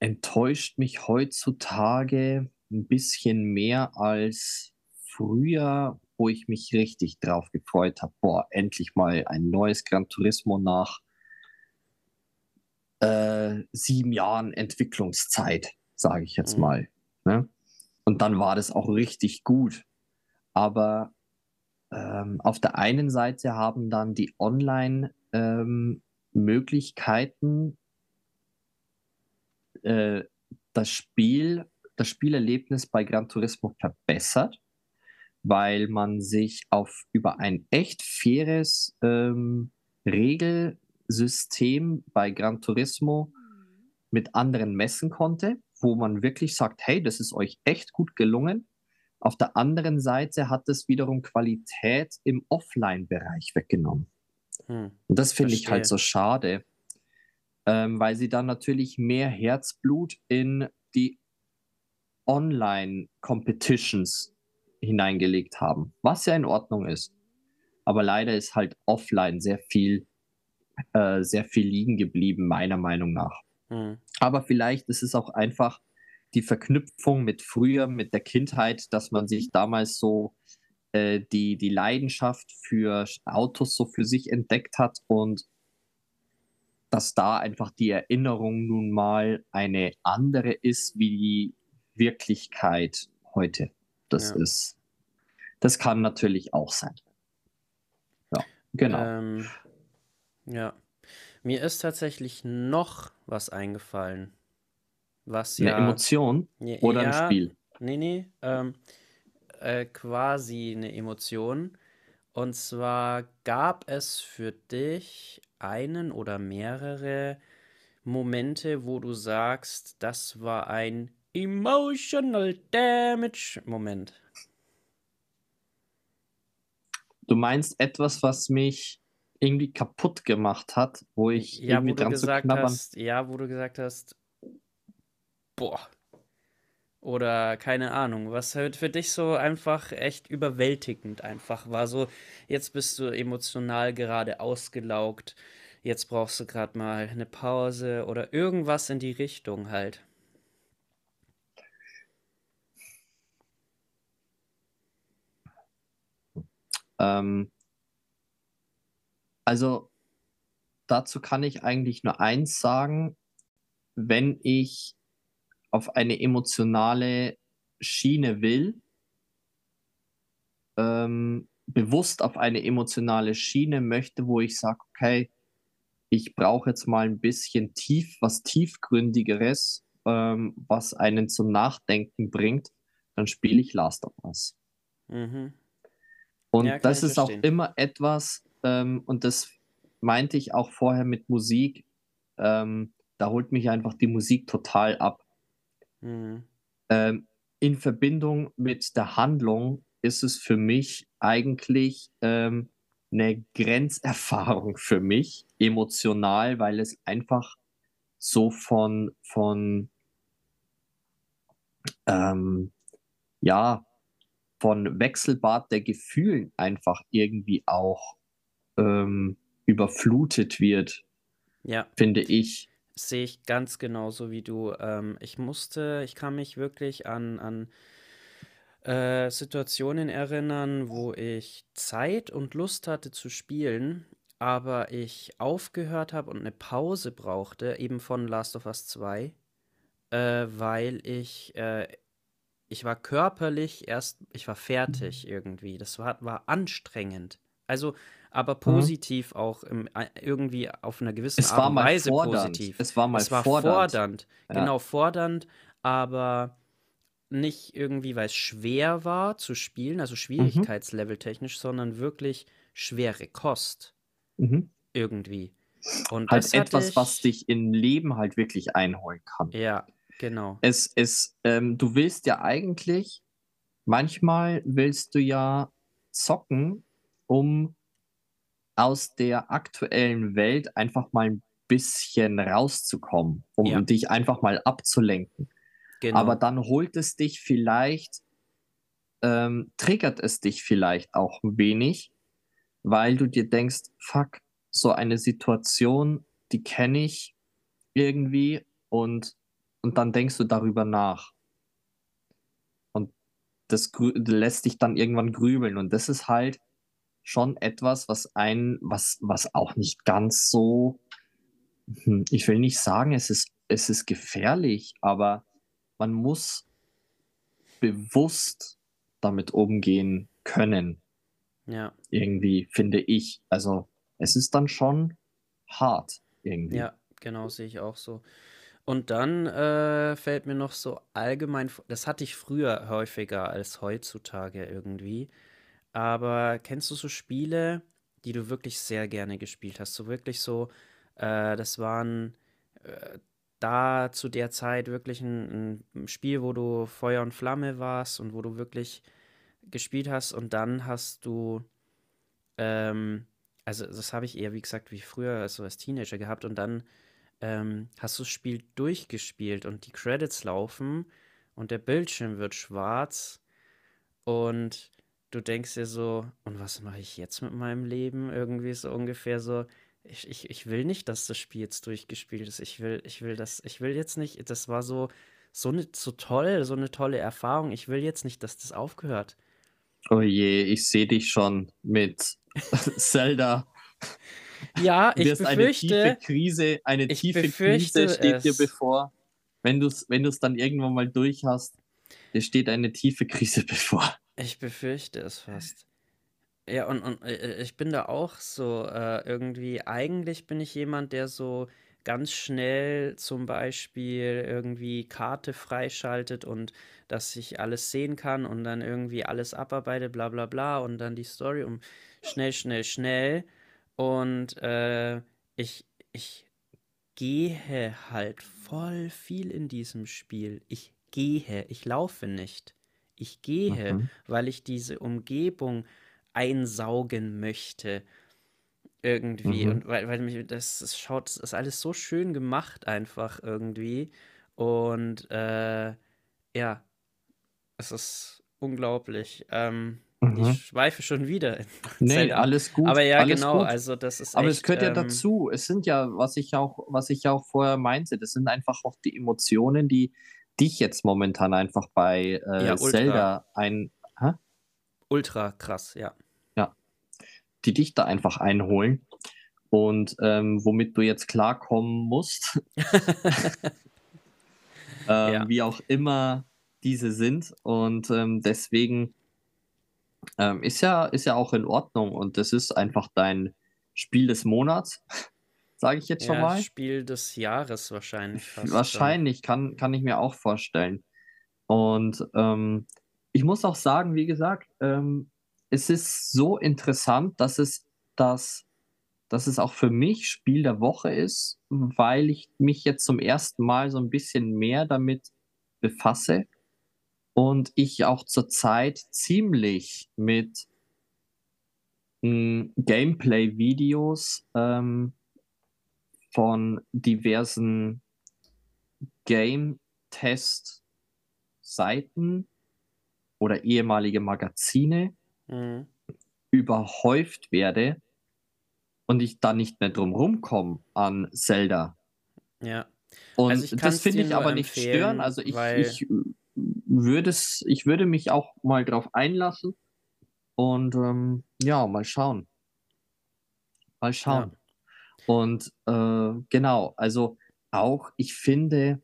enttäuscht mich heutzutage ein bisschen mehr als früher, wo ich mich richtig drauf gefreut habe. Boah, endlich mal ein neues Gran Turismo nach äh, sieben Jahren Entwicklungszeit, sage ich jetzt Mhm. mal. Ne? Und dann war das auch richtig gut. Aber ähm, auf der einen Seite haben dann die Online-Möglichkeiten äh, das Spiel, das Spielerlebnis bei Gran Turismo verbessert, weil man sich auf über ein echt faires ähm, Regelsystem bei Gran Turismo mit anderen messen konnte, wo man wirklich sagt, hey, das ist euch echt gut gelungen. Auf der anderen Seite hat es wiederum Qualität im Offline-Bereich weggenommen. Hm. Und das finde ich halt so schade, ähm, weil sie dann natürlich mehr Herzblut in die Online-Competitions hineingelegt haben, was ja in Ordnung ist. Aber leider ist halt offline sehr viel, äh, sehr viel liegen geblieben, meiner Meinung nach. Hm. Aber vielleicht ist es auch einfach die Verknüpfung mit früher, mit der Kindheit, dass man sich damals so äh, die, die Leidenschaft für Autos so für sich entdeckt hat und dass da einfach die Erinnerung nun mal eine andere ist wie die Wirklichkeit heute. Das Ja. ist, das kann natürlich auch sein. Ja, genau. Ähm, ja. Mir ist tatsächlich noch was eingefallen, was Eine ja, Emotion ja, oder ein Spiel. nee, nee, ähm, äh, quasi eine Emotion. Und zwar gab es für dich einen oder mehrere Momente, wo du sagst, das war ein Emotional Damage Moment. Du meinst etwas, was mich irgendwie kaputt gemacht hat, wo ich Ja, irgendwie wo du dran zu gesagt knabbern. hast, ja, wo du gesagt hast, boah. Oder keine Ahnung, was halt für dich so einfach echt überwältigend einfach war. So, jetzt bist du emotional gerade ausgelaugt, jetzt brauchst du gerade mal eine Pause oder irgendwas in die Richtung halt. Ähm, also dazu kann ich eigentlich nur eins sagen. wenn ich auf eine emotionale Schiene will, ähm, bewusst auf eine emotionale Schiene möchte, wo ich sage, okay, ich brauche jetzt mal ein bisschen tief, was tiefgründigeres, ähm, was einen zum Nachdenken bringt, dann spiele ich Last of Us. Mhm. Und ja, das ist verstehen. auch immer etwas, ähm, und das meinte ich auch vorher mit Musik, ähm, da holt mich einfach die Musik total ab. Mhm. Ähm, in Verbindung mit der Handlung ist es für mich eigentlich ähm, eine Grenzerfahrung für mich, emotional, weil es einfach so von, von ähm, ja, von Wechselbad der Gefühlen einfach irgendwie auch ähm, überflutet wird, ja. finde ich. Sehe ich ganz genauso wie du. Ähm, ich musste, ich kann mich wirklich an, an äh, Situationen erinnern, wo ich Zeit und Lust hatte zu spielen, aber ich aufgehört habe und eine Pause brauchte, eben von Last of Us 2, äh, weil ich, äh, ich war körperlich erst, ich war fertig irgendwie. Das war, war anstrengend. Also, aber mhm. positiv mhm. auch im, äh, irgendwie auf einer gewissen es Art und Weise fordernd. positiv. Es war mal es war fordernd. fordernd. Ja. Genau, fordernd, aber nicht irgendwie, weil es schwer war zu spielen, also mhm. Schwierigkeitslevel technisch, sondern wirklich schwere Kost. Mhm. Irgendwie. Und halt etwas, ich... was dich im Leben halt wirklich einholen kann. Ja, genau. Es ist, ähm, du willst ja eigentlich, manchmal willst du ja zocken, um aus der aktuellen Welt einfach mal ein bisschen rauszukommen, um ja. dich einfach mal abzulenken. Genau. Aber dann holt es dich vielleicht, ähm, triggert es dich vielleicht auch ein wenig, weil du dir denkst, fuck, so eine Situation, die kenne ich irgendwie und, und dann denkst du darüber nach. Und das lässt dich dann irgendwann grübeln. Und das ist halt schon etwas, was ein, was, was auch nicht ganz so, hm, ich will nicht sagen, es ist, es ist gefährlich, aber man muss bewusst damit umgehen können. Ja. Irgendwie, finde ich. Also, es ist dann schon hart irgendwie. Ja, genau, sehe ich auch so. Und dann äh, fällt mir noch so allgemein, das hatte ich früher häufiger als heutzutage irgendwie. Aber kennst du so Spiele, die du wirklich sehr gerne gespielt hast? So wirklich so, äh, das waren äh, da zu der Zeit wirklich ein, ein, Spiel, wo du Feuer und Flamme warst und wo du wirklich gespielt hast und dann hast du, ähm, also das habe ich eher, wie gesagt, wie früher, also als Teenager gehabt und dann ähm, hast du das Spiel durchgespielt und die Credits laufen und der Bildschirm wird schwarz und du denkst dir so, und was mache ich jetzt mit meinem Leben? Irgendwie so ungefähr so, ich, ich, ich will nicht, dass das Spiel jetzt durchgespielt ist. Ich will, ich will das, ich will jetzt nicht, das war so, so, ne, so toll, so eine tolle Erfahrung. Ich will jetzt nicht, dass das aufgehört. Oh je, ich sehe dich schon mit Zelda. Ja, ich befürchte. Eine tiefe Krise, eine tiefe Krise steht es. dir bevor. Wenn du es wenn dann irgendwann mal durch hast, dir steht eine tiefe Krise bevor. Ich befürchte es fast. Ja, und, und äh, ich bin da auch so äh, irgendwie, eigentlich bin ich jemand, der so ganz schnell zum Beispiel irgendwie Karte freischaltet und dass ich alles sehen kann und dann irgendwie alles abarbeite, bla bla bla und dann die Story um schnell, schnell, schnell. Und äh, ich, ich gehe halt voll viel in diesem Spiel. Ich gehe, ich laufe nicht. Ich gehe, mhm. weil ich diese Umgebung einsaugen möchte. Irgendwie. Mhm. Und weil, weil mich, das, das schaut, das ist alles so schön gemacht, einfach irgendwie. Und äh, ja, es ist unglaublich. Ähm, mhm. Ich schweife schon wieder. Nee, Zelda. alles gut. Aber ja, genau, gut. also das ist. Aber echt, es gehört ja ähm, dazu. Es sind ja, was ich auch, was ich auch vorher meinte, das sind einfach auch die Emotionen, die dich jetzt momentan einfach bei äh, ja, Zelda ein. Hä? Ultra krass, ja die dich da einfach einholen. und ähm, womit du jetzt klarkommen musst. ähm, ja. Wie auch immer diese sind. Und ähm, deswegen ähm, ist, ja, ist ja auch in Ordnung. Und das ist einfach dein Spiel des Monats, sage ich jetzt schon ja, mal. Spiel des Jahres wahrscheinlich. Fast wahrscheinlich, kann, kann ich mir auch vorstellen. Und ähm, ich muss auch sagen, wie gesagt, ähm, es ist so interessant, dass es das dass es auch für mich Spiel der Woche ist, weil ich mich jetzt zum ersten Mal so ein bisschen mehr damit befasse und ich auch zurzeit ziemlich mit hm, Gameplay-Videos ähm, von diversen Game-Test-Seiten oder ehemalige Magazine mhm. überhäuft werde und ich da nicht mehr drum rumkomme an Zelda. Ja. Und also das finde ich aber nicht stören. Also ich, ich würde es, ich würde mich auch mal drauf einlassen und ähm, ja, mal schauen. Mal schauen. Ja. Und äh, genau, also auch ich finde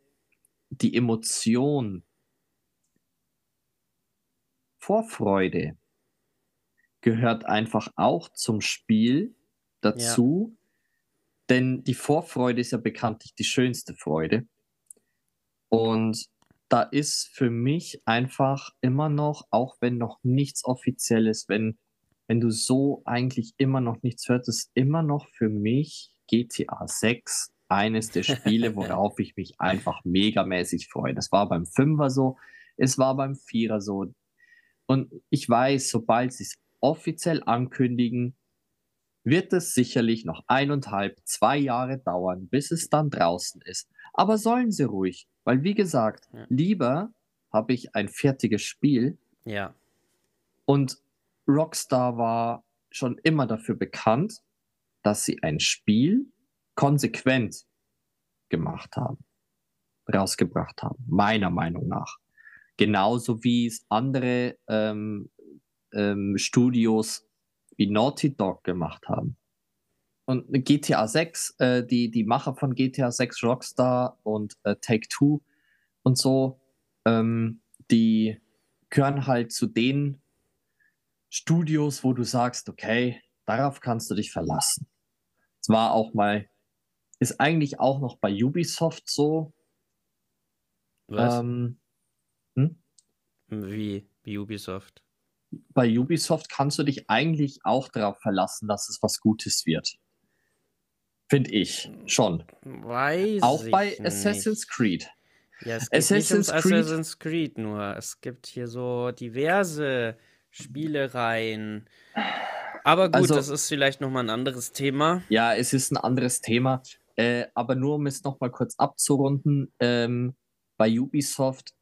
die Emotion Vorfreude gehört einfach auch zum Spiel dazu. Ja. Denn die Vorfreude ist ja bekanntlich die schönste Freude. Und da ist für mich einfach immer noch, auch wenn noch nichts Offizielles, wenn, wenn du so eigentlich immer noch nichts hörst, ist immer noch für mich GTA 6 eines der Spiele, worauf ich mich einfach megamäßig freue. Das war beim Fünfer so, es war beim Vierer so. Und ich weiß, sobald sie es offiziell ankündigen, wird es sicherlich noch eineinhalb, zwei Jahre dauern, bis es dann draußen ist. Aber sollen sie ruhig, weil wie gesagt, ja. lieber habe ich ein fertiges Spiel. Ja. Und Rockstar war schon immer dafür bekannt, dass sie ein Spiel konsequent gemacht haben, rausgebracht haben, meiner Meinung nach. Genauso wie es andere ähm, ähm, Studios wie Naughty Dog gemacht haben. Und GTA 6, äh, die, die Macher von GTA 6, Rockstar und äh, Take Two und so, ähm, die gehören halt zu den Studios, wo du sagst, okay, darauf kannst du dich verlassen. Es war auch mal, ist eigentlich auch noch bei Ubisoft so. Was? Ähm, hm? Wie, wie Ubisoft? bei Ubisoft kannst du dich eigentlich auch darauf verlassen, dass es was Gutes wird. Finde ich schon. Weiß auch bei nicht. Assassin's Creed. Ja, es geht Assassin's, nicht Creed. Assassin's Creed nur. Es gibt hier so diverse Spielereien. Aber gut, also, das ist vielleicht nochmal ein anderes Thema. Ja, es ist ein anderes Thema. Äh, aber nur um es nochmal kurz abzurunden, ähm, bei Ubisoft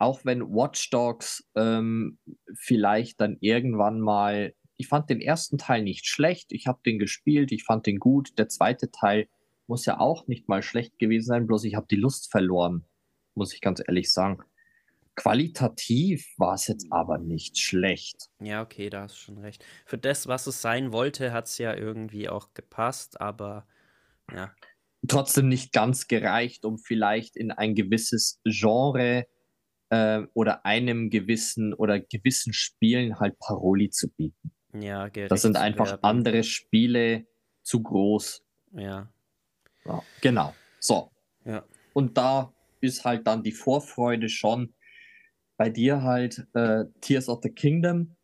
auch wenn Watch Dogs ähm, vielleicht dann irgendwann mal, ich fand den ersten Teil nicht schlecht, ich habe den gespielt, ich fand den gut. Der zweite Teil muss ja auch nicht mal schlecht gewesen sein, bloß ich habe die Lust verloren, muss ich ganz ehrlich sagen. Qualitativ war es jetzt aber nicht schlecht. Ja, okay, da hast du schon recht. Für das, was es sein wollte, hat es ja irgendwie auch gepasst, aber ja. Trotzdem nicht ganz gereicht, um vielleicht in ein gewisses Genre äh, oder einem gewissen oder gewissen Spielen halt Paroli zu bieten. Ja, Das sind einfach werden. andere Spiele zu groß. Ja. ja. Genau. So. Ja. Und da ist halt dann die Vorfreude schon bei dir halt äh, Tears of the Kingdom.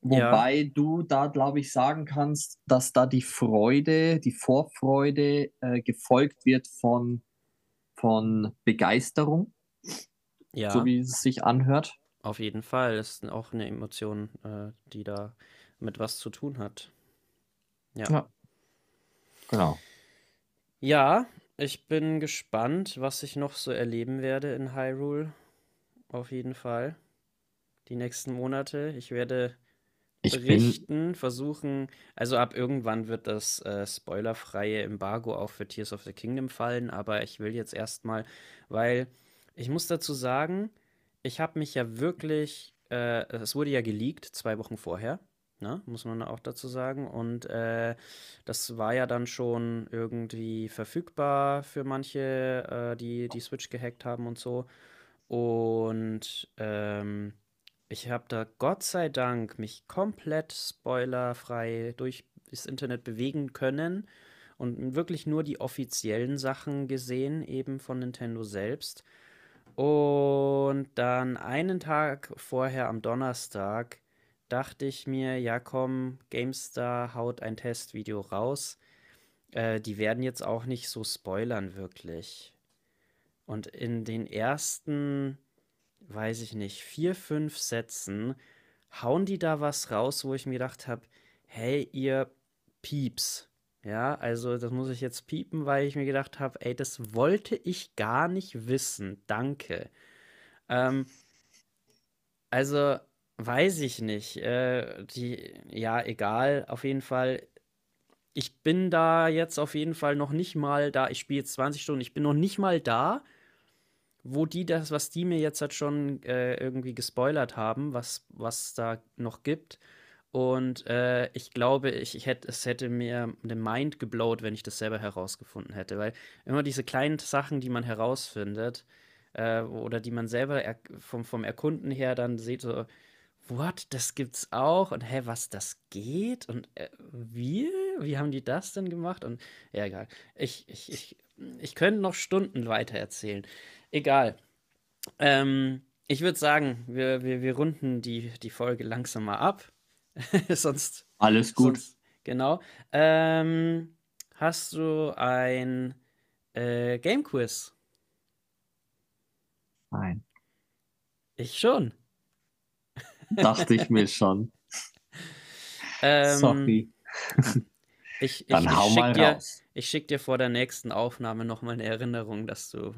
Wobei ja. du da, glaube ich, sagen kannst, dass da die Freude, die Vorfreude äh, gefolgt wird von, von Begeisterung. Ja. So wie es sich anhört. Auf jeden Fall. Das ist auch eine Emotion, äh, die da mit was zu tun hat. Ja. ja. Genau. Ja, ich bin gespannt, was ich noch so erleben werde in Hyrule. Auf jeden Fall. Die nächsten Monate. Ich werde ich berichten, versuchen. Also ab irgendwann wird das äh, spoilerfreie Embargo auch für Tears of the Kingdom fallen, aber ich will jetzt erstmal, weil ich muss dazu sagen, ich habe mich ja wirklich, äh, es wurde ja geleakt zwei Wochen vorher, ne? muss man auch dazu sagen. Und äh, das war ja dann schon irgendwie verfügbar für manche, äh, die die Switch gehackt haben und so. Und ähm, ich habe da Gott sei Dank mich komplett spoilerfrei durch das Internet bewegen können und wirklich nur die offiziellen Sachen gesehen, eben von Nintendo selbst. Und dann einen Tag vorher am Donnerstag dachte ich mir, ja komm, GameStar haut ein Testvideo raus. Äh, die werden jetzt auch nicht so spoilern, wirklich. Und in den ersten, weiß ich nicht, vier, fünf Sätzen hauen die da was raus, wo ich mir gedacht habe, hey, ihr Pieps. Ja, also das muss ich jetzt piepen, weil ich mir gedacht habe, ey, das wollte ich gar nicht wissen. Danke. Ähm, also, weiß ich nicht. Äh, die, ja, egal, auf jeden Fall. Ich bin da jetzt auf jeden Fall noch nicht mal da. Ich spiele jetzt 20 Stunden. Ich bin noch nicht mal da, wo die das, was die mir jetzt halt schon äh, irgendwie gespoilert haben, was, was da noch gibt. Und äh, ich glaube, ich, ich hätte, es hätte mir den Mind geblowt, wenn ich das selber herausgefunden hätte. Weil immer diese kleinen Sachen, die man herausfindet, äh, oder die man selber vom, vom Erkunden her dann sieht, so, what, das gibt's auch? Und hä, was, das geht? Und äh, wie? Wie haben die das denn gemacht? Und ja, egal. Ich, ich, ich, ich könnte noch Stunden weiter erzählen. Egal. Ähm, ich würde sagen, wir, wir, wir runden die, die Folge langsam mal ab. sonst. Alles gut. Sonst, genau. Ähm, hast du ein äh, Game Quiz? Nein. Ich schon. Dachte ich mir schon. Ähm, Sorry. Ich, ich, Dann ich hau schick mal dir, raus. Ich schicke dir vor der nächsten Aufnahme nochmal eine Erinnerung, dass du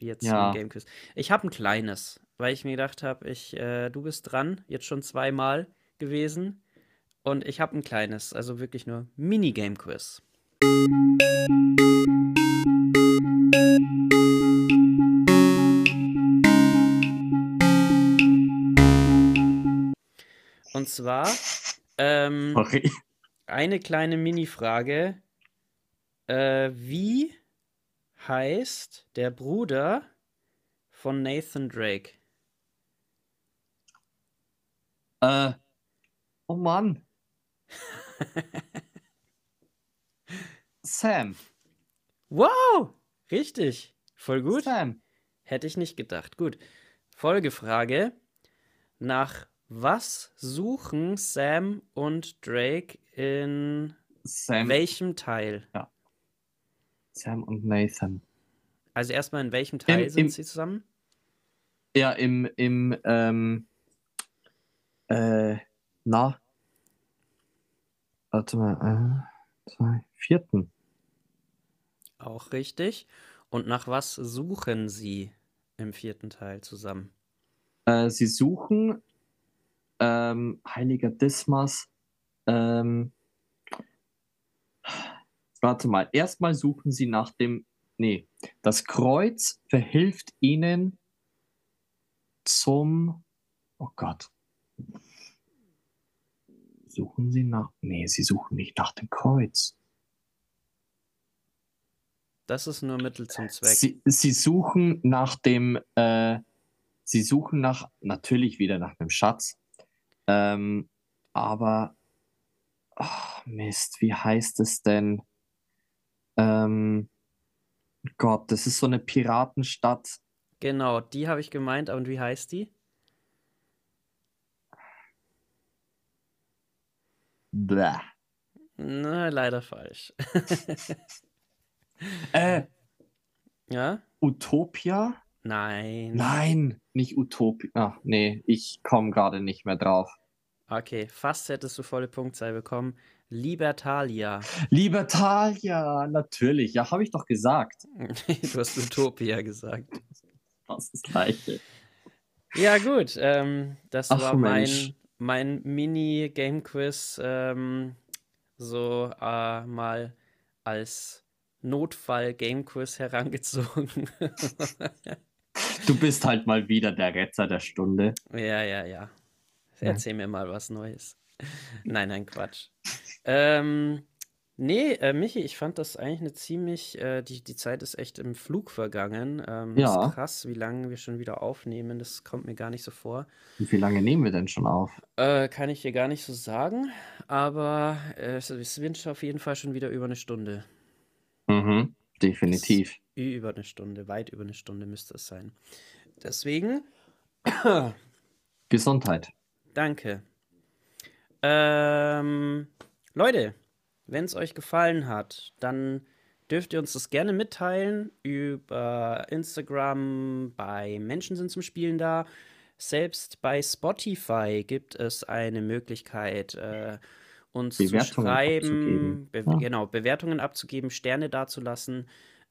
jetzt Ja. ein Game Quiz. Ich habe ein kleines, weil ich mir gedacht habe, ich, äh, du bist dran, jetzt schon zweimal gewesen. Und ich habe ein kleines, also wirklich nur Mini-Game Und zwar ähm, eine kleine Mini-Frage. Äh, wie heißt der Bruder von Nathan Drake? Äh, oh Mann. Sam. Wow! Richtig. Voll gut. Sam. Hätte ich nicht gedacht. Gut. Folgefrage. Nach was suchen Sam und Drake in Sam. welchem Teil? Sam und Nathan. Also erstmal in welchem Teil Im- sind im- sie zusammen? Ja, im, im, ähm, äh, na. Warte mal, äh, zwei, vierten. Auch richtig. Und nach was suchen sie im vierten Teil zusammen? Äh, sie suchen, ähm, Heiliger Dismas, ähm, warte mal, erstmal suchen sie nach dem, nee, das Kreuz verhilft ihnen zum, oh Gott. Suchen sie nach, nee, sie suchen nicht nach dem Kreuz. Das ist nur Mittel zum Zweck. Sie, sie suchen nach dem, äh, sie suchen nach, natürlich wieder nach einem Schatz. Ähm, aber, ach, Mist, wie heißt es denn? Ähm, Gott, das ist so eine Piratenstadt. Genau, die habe ich gemeint. Und wie heißt die? Bäh. Na, leider falsch. Äh, ja? Utopia? Nein. Nein, nicht Utopia. Ach, nee, ich komme gerade nicht mehr drauf. Okay, fast hättest du volle Punktzahl bekommen. Libertalia. Libertalia, natürlich. Ja, habe ich doch gesagt. du hast Utopia gesagt. Das ist das Gleiche. Ja, gut. Ähm, das Ach, war mein, mein Mini-Game-Quiz. Ähm, so äh, mal als Notfall-Game-Quiz herangezogen. Du bist halt mal wieder der Retter der Stunde. ja, ja, ja. Erzähl mir mal was Neues. Nein, nein, Quatsch. Ähm, nee, äh, Michi, ich fand das eigentlich eine ziemlich, äh, die, die Zeit ist echt im Flug vergangen. Ähm, Ja. Ist krass, wie lange wir schon wieder aufnehmen. Das kommt mir gar nicht so vor. Wie lange nehmen wir denn schon auf? Äh, kann ich dir gar nicht so sagen, aber äh, es, sind auf jeden Fall schon wieder über eine Stunde. Mhm, definitiv. Über eine Stunde, weit über eine Stunde müsste es sein. Deswegen, Gesundheit. danke. Ähm, Leute, wenn es euch gefallen hat, dann dürft ihr uns das gerne mitteilen über Instagram, bei Menschen sind zum Spielen da. Selbst bei Spotify gibt es eine Möglichkeit, äh, uns zu schreiben, be Ja. genau, Bewertungen abzugeben, Sterne dazulassen,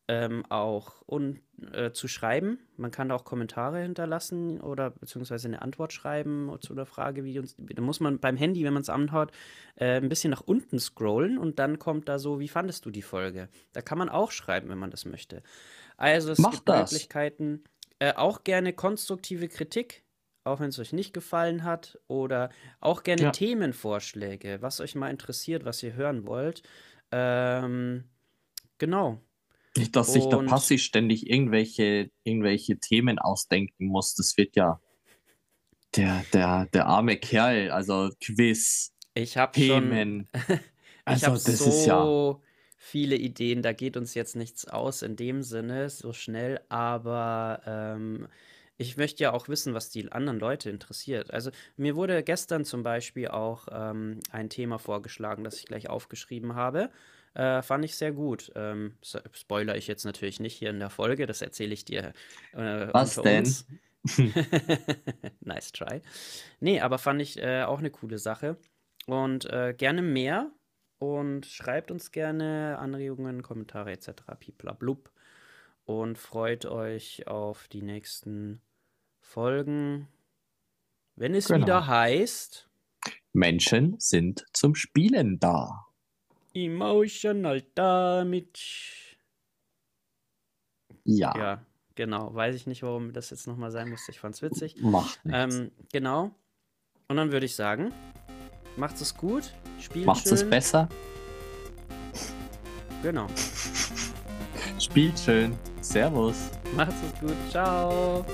ähm, auch und äh, zu schreiben. Man kann da auch Kommentare hinterlassen oder beziehungsweise eine Antwort schreiben zu der Frage, wie uns. Da muss man beim Handy, wenn man es anhaut, äh, ein bisschen nach unten scrollen und dann kommt da so, wie fandest du die Folge? Da kann man auch schreiben, wenn man das möchte. Also es Mach gibt das. Möglichkeiten. Äh, auch gerne konstruktive Kritik, auch wenn es euch nicht gefallen hat. Oder auch gerne Ja. Themenvorschläge, was euch mal interessiert, was ihr hören wollt. Ähm, genau. Nicht, dass sich der Und- Passi ständig irgendwelche, irgendwelche Themen ausdenken muss. Das wird ja der, der, der arme Kerl, also Quiz, Ich schon. Themen. Ich Also, habe das ist ja. so viele Ideen, da geht uns jetzt nichts aus in dem Sinne, so schnell, aber ähm, ich möchte ja auch wissen, was die anderen Leute interessiert. Also mir wurde gestern zum Beispiel auch ähm, ein Thema vorgeschlagen, das ich gleich aufgeschrieben habe. Äh, fand ich sehr gut. Ähm, so- spoiler ich jetzt natürlich nicht hier in der Folge, das erzähle ich dir äh, Was unter denn? uns. nice try. Nee, aber fand ich äh, auch eine coole Sache. Und äh, gerne mehr. Und schreibt uns gerne Anregungen, Kommentare etc. Pipla-blub. Und freut euch auf die nächsten Folgen. Wenn es Genau. wieder heißt Menschen sind zum Spielen da. Emotional Damage. Ja, Ja, genau. Weiß ich nicht, warum das jetzt nochmal sein musste. Ich fand's witzig. macht nichts. Ähm, genau. Und dann würde ich sagen, macht's es gut. Spielt Macht schön. es besser, Genau. spielt schön. Servus. Macht's es gut. Ciao.